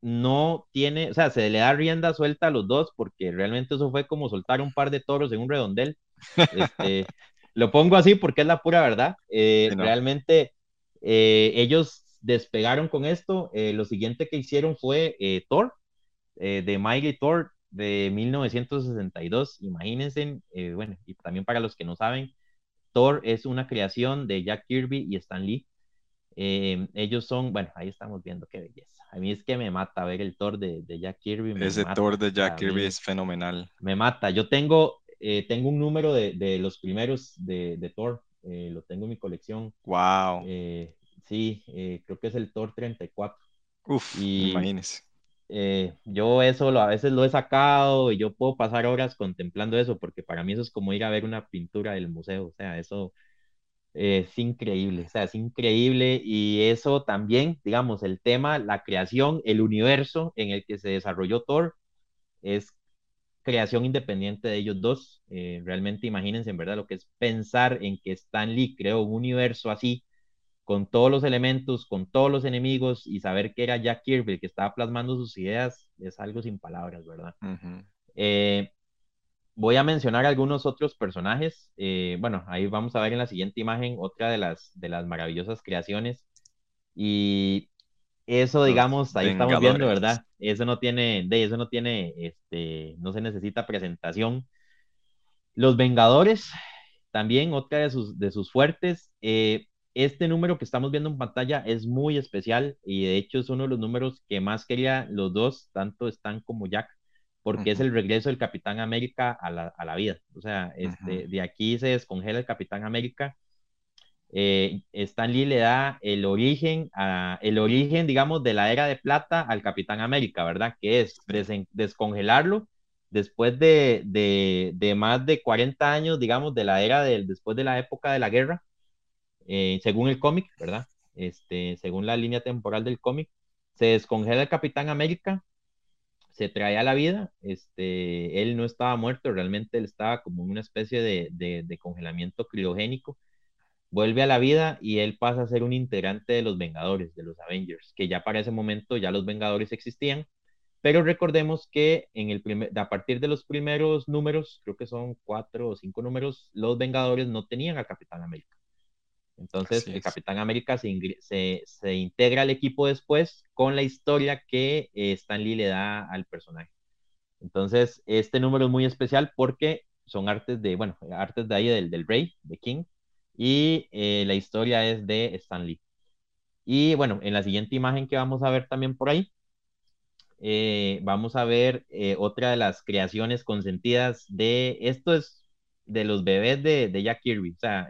no tiene, o sea, se le da rienda suelta a los dos porque realmente eso fue como soltar un par de toros en un redondel. Este, lo pongo así porque es la pura verdad. Eh, realmente eh, ellos despegaron con esto. lo siguiente que hicieron fue Thor, de Mighty Thor de 1962. Imagínense, bueno, y también para los que no saben, Thor es una creación de Jack Kirby y Stan Lee. Eh, ellos son, bueno, ahí estamos viendo qué belleza. A mí es que me mata ver el Thor de, de Jack Kirby. Ese Thor de Jack Kirby es fenomenal. Me mata. Yo tengo, eh, tengo un número de, de los primeros de, de Thor. Eh, lo tengo en mi colección. Wow. Sí, creo que es el Thor 34. Uf, imagínese. yo eso lo, a veces lo he sacado y yo puedo pasar horas contemplando eso porque para mí eso es como ir a ver una pintura del museo. O sea, eso es increíble, o sea, es increíble y eso también, digamos, el tema, la creación, el universo en el que se desarrolló Thor es creación independiente de ellos dos. Eh, realmente imagínense en verdad lo que es pensar en que Stan Lee creó un universo así, con todos los elementos, con todos los enemigos y saber que era Jack Kirby el que estaba plasmando sus ideas, es algo sin palabras, ¿verdad? Voy a mencionar algunos otros personajes. Eh, bueno, ahí vamos a ver en la siguiente imagen otra de las, de las maravillosas creaciones. Y eso, digamos, ahí estamos viendo, ¿verdad? Eso no tiene, de eso no tiene, este, no se necesita presentación. Los Vengadores, también otra de sus, de sus fuertes. Eh, este número que estamos viendo en pantalla es muy especial y de hecho es uno de los números que más quería los dos, tanto Stan como Jack porque es el regreso del Capitán América a la, a la vida. O sea, este, de aquí se descongela el Capitán América. Eh, Stan Lee le da el origen, a, el origen, digamos, de la era de plata al Capitán América, ¿verdad? Que es descongelarlo después de, de, de, más de 40 años, digamos, de la era del, después de la época de la guerra, eh, según el cómic, ¿verdad? Este, según la línea temporal del cómic, se descongela el Capitán América se trae a la vida, este, él no estaba muerto, realmente él estaba como en una especie de, congelamiento criogénico, vuelve a la vida y él pasa a ser un integrante de los Vengadores, de los Avengers, que ya para ese momento ya los Vengadores existían, pero recordemos que en el primer, a partir de los primeros números, creo que son cuatro o cinco números, los Vengadores no tenían a Capitán América. Entonces, el Capitán América se, se, integra al equipo después con la historia que eh, Stan Lee le da al personaje. Entonces, este número es muy especial porque son artes de, bueno, artes de ahí del, del Rey, de King, y eh, la historia es de Stan Lee. Y bueno, en la siguiente imagen que vamos a ver también por ahí, eh, vamos a ver otra de las creaciones consentidas de, esto es de los bebés de, de Jack Kirby, o sea,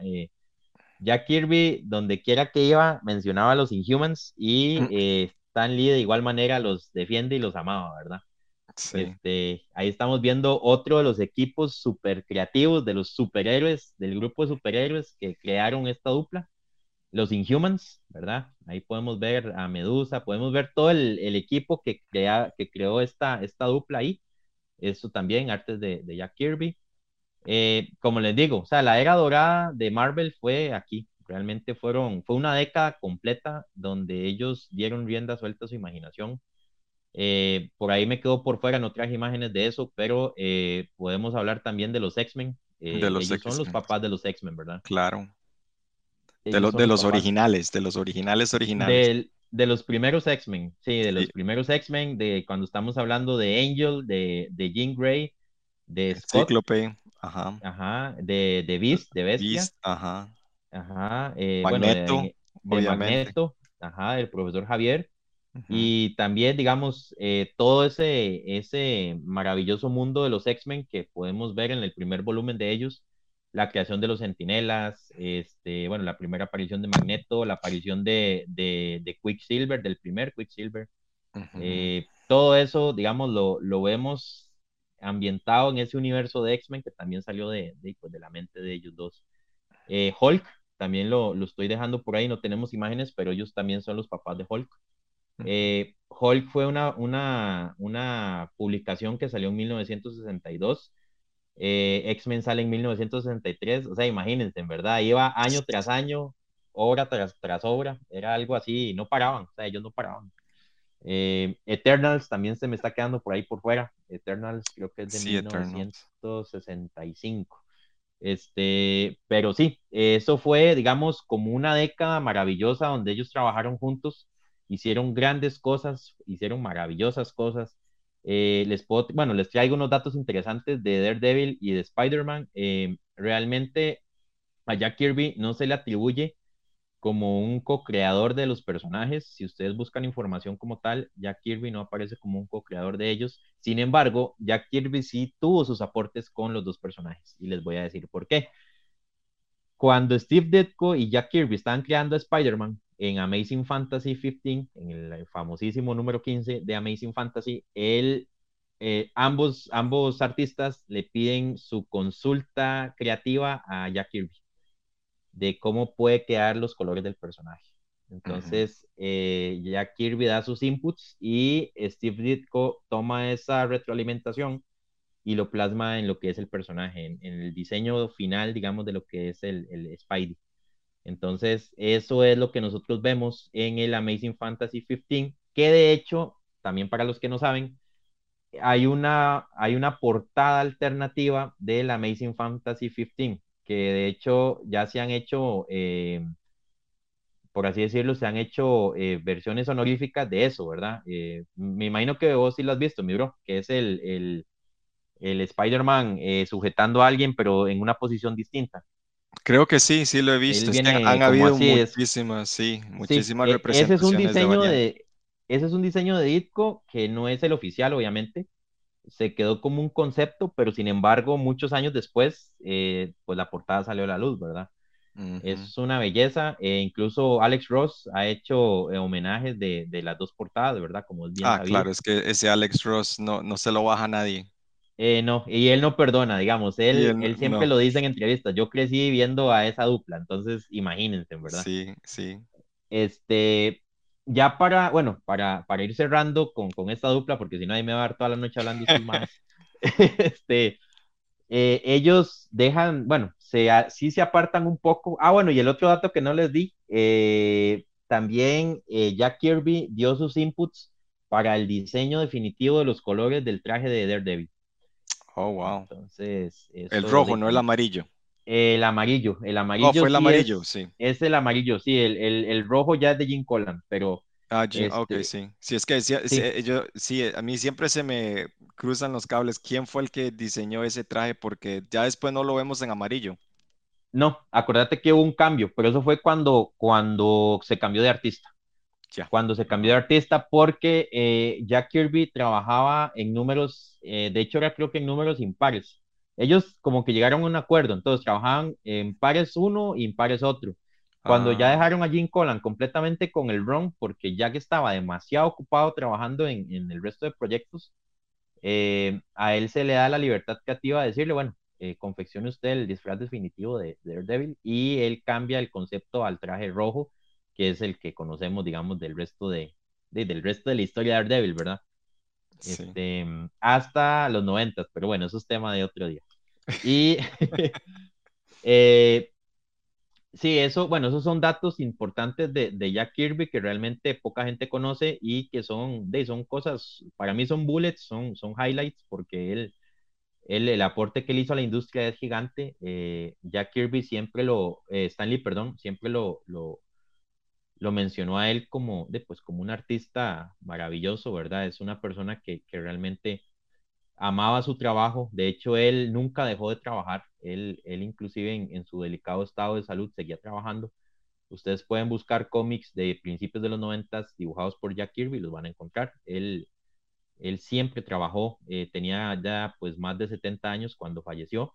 Jack Kirby, donde quiera que iba, mencionaba a los Inhumans y mm. eh, Stan Lee de igual manera los defiende y los amaba, ¿verdad? Sí. Este, ahí estamos viendo otro de los equipos super creativos de los superhéroes, del grupo de superhéroes que crearon esta dupla, los Inhumans, ¿verdad? Ahí podemos ver a Medusa, podemos ver todo el, equipo que, crea, que creó esta, esta dupla ahí. Eso también, artes de, de Jack Kirby. Eh, como les digo, o sea, la era dorada de Marvel fue aquí. Realmente fueron, fue una década completa donde ellos dieron rienda suelta a su imaginación. Eh, por ahí me quedo por fuera, no traje imágenes de eso, pero eh, podemos hablar también de los X-Men. de los ellos son los papás de los X-Men, ¿verdad? Claro. de, los, de los originales, de los originales originales. de los primeros X-Men, sí, de los primeros X-Men, de cuando estamos hablando de Angel, de, de Jean Grey, de Scott. Ajá. Ajá, de, de Beast, de Bestia. Beast, ajá. Ajá, eh, Magneto, bueno, de, Magneto, ajá, el profesor Javier. Y también, digamos, eh, todo ese, ese maravilloso mundo de los X-Men que podemos ver en el primer volumen de ellos, la creación de los Centinelas, este, bueno, la primera aparición de Magneto, la aparición de, de, de Quicksilver, del primer Quicksilver. Eh, todo eso, digamos, lo, lo vemos ambientado en ese universo de X-Men que también salió de, pues, de, la mente de ellos dos. Eh, Hulk, también lo, lo, estoy dejando por ahí, no tenemos imágenes, pero ellos también son los papás de Hulk. Eh, Hulk fue una, una, una, publicación que salió en 1962. Eh, X-Men sale en 1963, o sea, imagínense, en verdad, iba año tras año, obra tras, tras obra, era algo así, no paraban, o sea, ellos no paraban. Eh, Eternals también se me está quedando por ahí por fuera. Eternals creo que es de 1965. Este, pero sí, eso fue, digamos, como una década maravillosa donde ellos trabajaron juntos, hicieron grandes cosas, hicieron maravillosas cosas. Eh, les puedo, bueno, les traigo unos datos interesantes de Daredevil y de Spider-Man. Eh, realmente a Jack Kirby no se le atribuye como un co-creador de los personajes. Si ustedes buscan información como tal, Jack Kirby no aparece como un co-creador de ellos. Sin embargo, Jack Kirby sí tuvo sus aportes con los dos personajes y les voy a decir por qué. Cuando Steve Ditko y Jack Kirby estaban creando a Spider-Man en Amazing Fantasy 15, en el famosísimo número 15 de Amazing Fantasy, eh, ambos, ambos artistas le piden su consulta creativa a Jack Kirby de cómo puede quedar los colores del personaje. Entonces, eh, ya Kirby da sus inputs y Steve Ditko toma esa retroalimentación y lo plasma en lo que es el personaje, en, el diseño final, digamos, de lo que es el, el, Spidey. Entonces, eso es lo que nosotros vemos en el Amazing Fantasy 15, que de hecho, también para los que no saben, hay una, hay una portada alternativa del Amazing Fantasy 15 que de hecho ya se han hecho, eh, por así decirlo, se han hecho eh, versiones honoríficas de eso, ¿verdad? Eh, me imagino que vos sí lo has visto, mi bro, que es el, el, el Spider-Man sujetando a alguien, pero en una posición distinta. Creo que sí, sí lo he visto. han habido muchísimas, sí, muchísimas representaciones. Ese es un diseño de, ese es un diseño de Ditko que no es el oficial, obviamente, se quedó como un concepto, pero sin embargo, muchos años después, eh, pues la portada salió a la luz, ¿verdad? Es una belleza, e incluso Alex Ross ha hecho eh, homenajes de, de, las dos portadas, ¿verdad? Como es bien Ah, claro, es que ese Alex Ross no, no se lo baja a nadie. no, y él no perdona, digamos, él, él, siempre lo dice en entrevistas, yo crecí viendo a esa dupla, entonces imagínense, ¿verdad? Sí, sí. Este, ya para, bueno, para, para ir cerrando con, con, esta dupla, porque si no ahí me va a dar toda la noche hablando y más, este, eh, ellos dejan, bueno, se, sí se apartan un poco. Ah, bueno, y el otro dato que no les di, eh, también eh, Jack Kirby dio sus inputs para el diseño definitivo de los colores del traje de Daredevil. Oh, wow. Entonces, el rojo, no el amarillo. El amarillo, el amarillo. Oh, fue el amarillo, sí. Es el amarillo, sí, el, el, el, rojo ya es de Jim Collan, pero. Ah, Jim, ok, este sí. Sí, es que sí, sí. yo, sí, a mí siempre se me cruzan los cables. ¿Quién fue el que diseñó ese traje? Porque ya después no lo vemos en amarillo. No, acuérdate que hubo un cambio, pero eso fue cuando, cuando se cambió de artista. Ya. Cuando se cambió de artista, porque eh, Jack Kirby trabajaba en números, eh, de hecho era creo que en números impares ellos como que llegaron a un acuerdo, entonces trabajaban en pares uno y en pares otro. Cuando ya ah. dejaron a Jim Collan completamente con el run, porque Jack estaba demasiado ocupado trabajando en, en el resto de proyectos, eh, a él se le da la libertad creativa de decirle, bueno, eh, confeccione usted el disfraz definitivo de, Daredevil y él cambia el concepto al traje rojo, que es el que conocemos, digamos, del resto de, del resto de la historia de Daredevil, ¿verdad? Este, hasta los noventas, pero bueno, eso es tema de otro día. Y eh, sí, eso, bueno, esos son datos importantes de, de, Jack Kirby que realmente poca gente conoce y que son, de, son cosas, para mí son bullets, son, son highlights, porque él, él, el aporte que él hizo a la industria es gigante. Eh, Jack Kirby siempre lo, eh, Stanley, perdón, siempre lo, lo, lo mencionó a él como, de, pues, como un artista maravilloso, ¿verdad? Es una persona que, que realmente amaba su trabajo, de hecho él nunca dejó de trabajar, él, él inclusive en, su delicado estado de salud seguía trabajando. Ustedes pueden buscar cómics de principios de los noventas dibujados por Jack Kirby, los van a encontrar. Él, él siempre trabajó, eh, tenía ya pues más de 70 años cuando falleció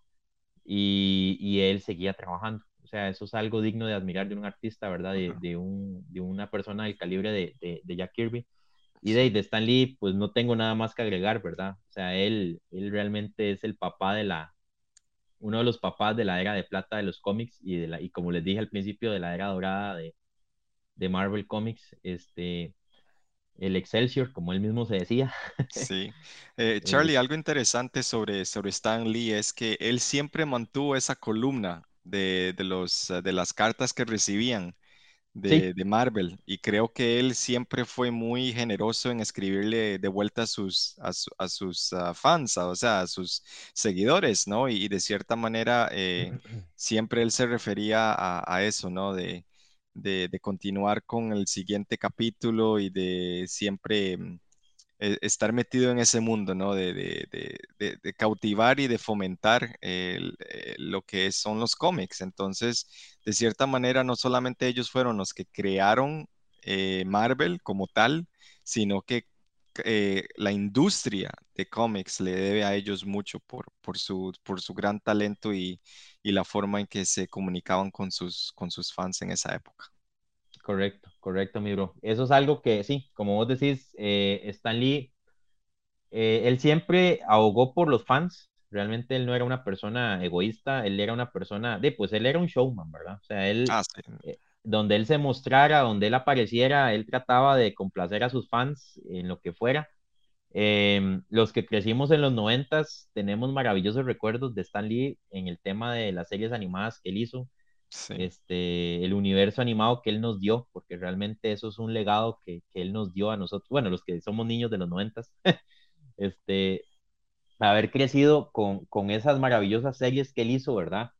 y, y, él seguía trabajando. O sea, eso es algo digno de admirar de un artista, ¿verdad? De, de, un, de una persona del calibre de, de Jack Kirby y de, de Stan Lee, pues no tengo nada más que agregar, ¿verdad? O sea, él, él realmente es el papá de la, uno de los papás de la era de plata de los cómics y, de la, y como les dije al principio, de la era dorada de, de Marvel Comics, este, el Excelsior, como él mismo se decía. Sí. Eh, Charlie, algo interesante sobre, sobre Stan Lee es que él siempre mantuvo esa columna de, de, los, de las cartas que recibían de, Marvel y creo que él siempre fue muy generoso en escribirle de vuelta a sus, a, sus ah, fans, o sea, a sus seguidores, ¿no? Y, de cierta manera eh, siempre él se refería a, eso, ¿no? De, de, continuar con el siguiente capítulo y de siempre mm, estar metido en ese mundo, ¿no? De, cautivar y de fomentar eh, lo que son los cómics. Entonces, de cierta manera, no solamente ellos fueron los que crearon eh, Marvel como tal, sino que la industria de cómics le debe a ellos mucho por, su, gran talento y, la forma en que se comunicaban con sus, con sus fans en esa época. Correcto, correcto, mi bro. Eso es algo que sí, como vos decís, eh, Stan Lee, eh, él siempre ahogó por los fans. Realmente él no era una persona egoísta, él era una persona, de, pues él era un showman, ¿verdad? O sea, él, ah, eh, donde él se mostrara, donde él apareciera, él trataba de complacer a sus fans en lo que fuera. Em, los que crecimos en los noventas tenemos maravillosos recuerdos de Stan Lee en el tema de las series animadas que él hizo este, el universo animado que él nos dio, porque realmente eso es un legado que, que él nos dio a nosotros, bueno, los que somos niños de los noventas, este, haber crecido con, con esas maravillosas series que él hizo, ¿verdad?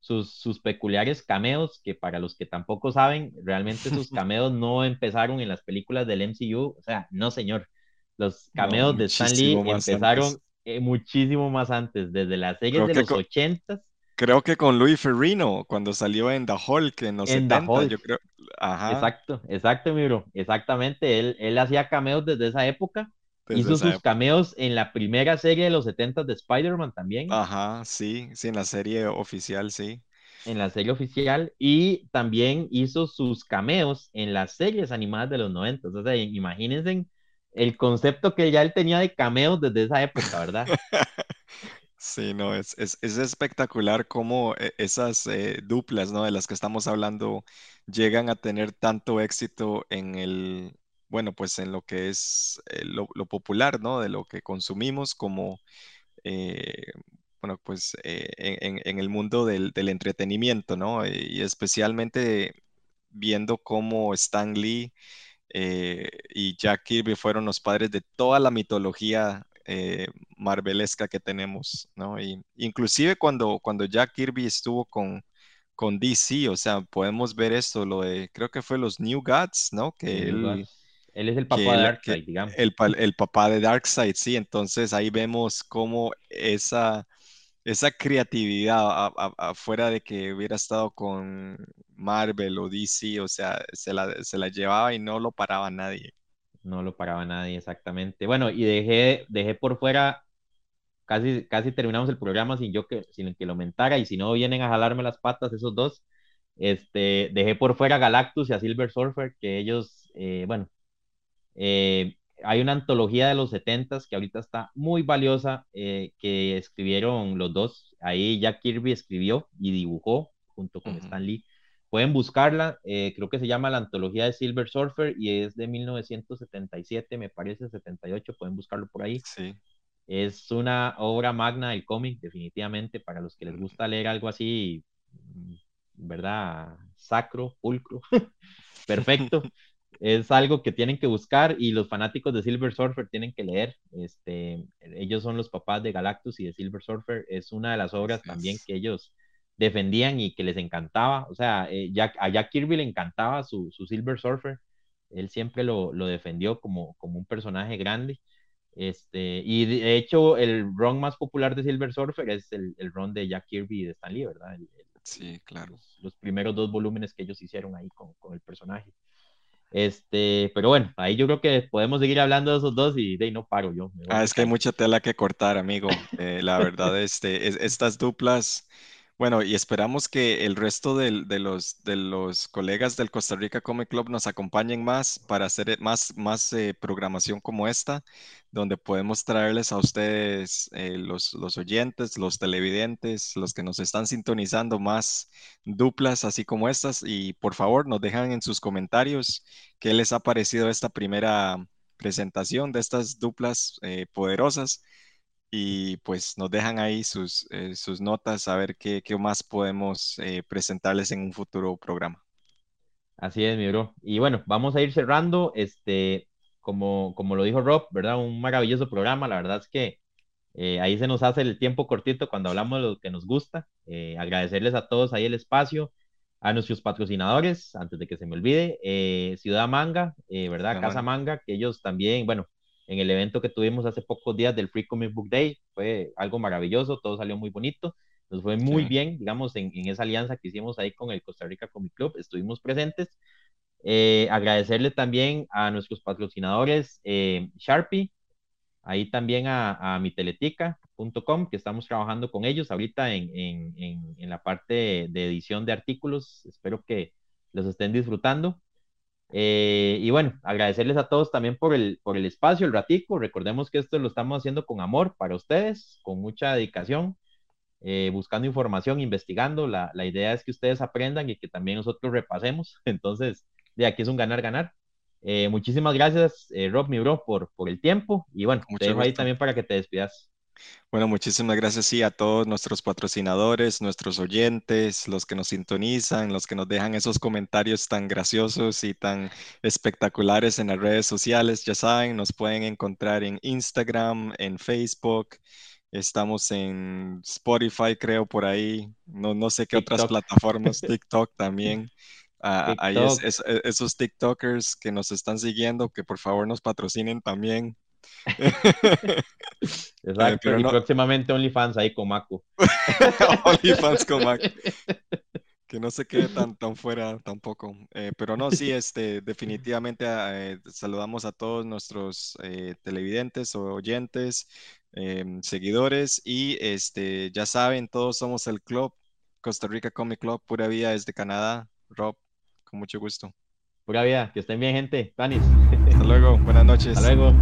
Sus, sus, peculiares cameos, que para los que tampoco saben, realmente sus cameos no empezaron en las películas del MCU, o sea, no señor, los cameos de Stan Lee empezaron eh, muchísimo más antes, desde las series de los ochentas Creo que con Louis Ferrino, cuando salió en The Hulk en los en 70, yo creo. Ajá. Exacto, exacto, mi bro. Exactamente. Él, él hacía cameos desde esa época. Hizo sus cameos en la primera serie de los 70 de Spider-Man también. Ajá, sí, sí, en la serie oficial, sí. En la serie oficial. Y también hizo sus cameos en las series animadas de los 90. O sea, imagínense el concepto que ya él tenía de cameos desde esa época, ¿verdad? Sí, no, es, es, espectacular cómo eh, esas eh, duplas, ¿no? De las que estamos hablando llegan a tener tanto éxito en el, bueno, pues en lo que es eh, lo, popular, ¿no? De lo que consumimos como, bueno, pues en, en- el mundo del, del entretenimiento, ¿no? Y especialmente viendo cómo Stan Lee y Jack Kirby fueron los padres de toda la mitología eh, marvelesca que tenemos, ¿no? Y inclusive cuando, cuando Jack Kirby estuvo con, con DC, o sea, podemos ver esto, lo de, creo que fue los New Gods, ¿no? Que él, él, es el papá de Darkseid, digamos. El, el, papá de Darkseid, sí, entonces ahí vemos cómo esa, esa creatividad, afuera de que hubiera estado con Marvel o DC, o sea, se la, se la llevaba y no lo paraba nadie no lo paraba nadie exactamente. Bueno, y dejé, dejé por fuera, casi, casi terminamos el programa sin yo que, sin que lo mentara, y si no vienen a jalarme las patas esos dos, este, dejé por fuera a Galactus y a Silver Surfer, que ellos, eh, bueno, eh, hay una antología de los 70 que ahorita está muy valiosa, eh, que escribieron los dos, ahí Jack Kirby escribió y dibujó junto con Stan Lee Pueden buscarla, eh, creo que se llama la antología de Silver Surfer y es de 1977, me parece, 78, pueden buscarlo por ahí. Sí. Es una obra magna del cómic, definitivamente, para los que les gusta leer algo así, mm, ¿verdad? Sacro, pulcro, perfecto. es algo que tienen que buscar y los fanáticos de Silver Surfer tienen que leer. Este, ellos son los papás de Galactus y de Silver Surfer. Es una de las obras también que ellos defendían y que les encantaba. O sea, eh, a Jack Kirby le encantaba su, Silver Surfer. Él siempre lo, defendió como, como un personaje grande. Este, y de hecho, el run más popular de Silver Surfer es el, el run de Jack Kirby y de Stan Lee, ¿verdad? sí, claro. Los, primeros dos volúmenes que ellos hicieron ahí con, el personaje. Este, pero bueno, ahí yo creo que podemos seguir hablando de esos dos y de ahí no paro yo. Ah, es que hay mucha tela que cortar, amigo. Eh, la verdad, este, estas duplas bueno, y esperamos que el resto de, los, de los colegas del Costa Rica Comic Club nos acompañen más para hacer más, más eh, programación como esta, donde podemos traerles a ustedes, eh, los, los oyentes, los televidentes, los que nos están sintonizando más duplas así como estas. Y por favor, nos dejan en sus comentarios qué les ha parecido esta primera presentación de estas duplas eh, poderosas y pues nos dejan ahí sus, eh, sus notas a ver qué, qué más podemos eh, presentarles en un futuro programa. Así es, mi bro. Y bueno, vamos a ir cerrando, este, como, como lo dijo Rob, ¿verdad? Un maravilloso programa, la verdad es que eh, ahí se nos hace el tiempo cortito cuando hablamos de lo que nos gusta. agradecerles a todos ahí el espacio, a nuestros patrocinadores, antes de que se me olvide, Ciudad Manga, ¿verdad? Casa Manga, que ellos también, bueno, en el evento que tuvimos hace pocos días del Free Comic Book Day. Fue algo maravilloso, todo salió muy bonito. Nos fue muy bien, digamos, en, en, esa alianza que hicimos ahí con el Costa Rica Comic Club. Estuvimos presentes. Eh, agradecerle también a nuestros patrocinadores eh, Sharpie, ahí también a, a miteletica.com, que estamos trabajando con ellos ahorita en, en, en, la parte de edición de artículos. Espero que los estén disfrutando. Eh, y bueno, agradecerles a todos también por el, por el espacio, el ratico. Recordemos que esto lo estamos haciendo con amor para ustedes, con mucha dedicación, eh, buscando información, investigando. La, la, idea es que ustedes aprendan y que también nosotros repasemos. Entonces, de aquí es un ganar-ganar. Eh, muchísimas gracias, Rob, mi bro, por, por el tiempo. Y bueno, te dejo ahí también para que te despidas. Bueno, muchísimas gracias sí, a todos nuestros patrocinadores, nuestros oyentes, los que nos sintonizan, los que nos dejan esos comentarios tan graciosos y tan espectaculares en las redes sociales. Ya saben, nos pueden encontrar en Instagram, en Facebook. Estamos en Spotify, creo, por ahí. No, no sé qué otras plataformas, TikTok también. Ah, ahí es, esos TikTokers que nos están siguiendo, que por favor nos patrocinen también. Exacto, y próximamente OnlyFans ahí con Mako. OnlyFans con. Que no se quede tan, tan fuera tampoco. Eh, pero no, sí, este, definitivamente eh, saludamos a todos nuestros eh, televidentes o oyentes, em, seguidores y este, ya saben, todos somos el club, Costa Rica Comic Club, pura vida desde Canadá. Rob, mucho gusto. Pura vida, que estén bien, gente. Tanis. Hasta luego, buenas noches. Hasta luego.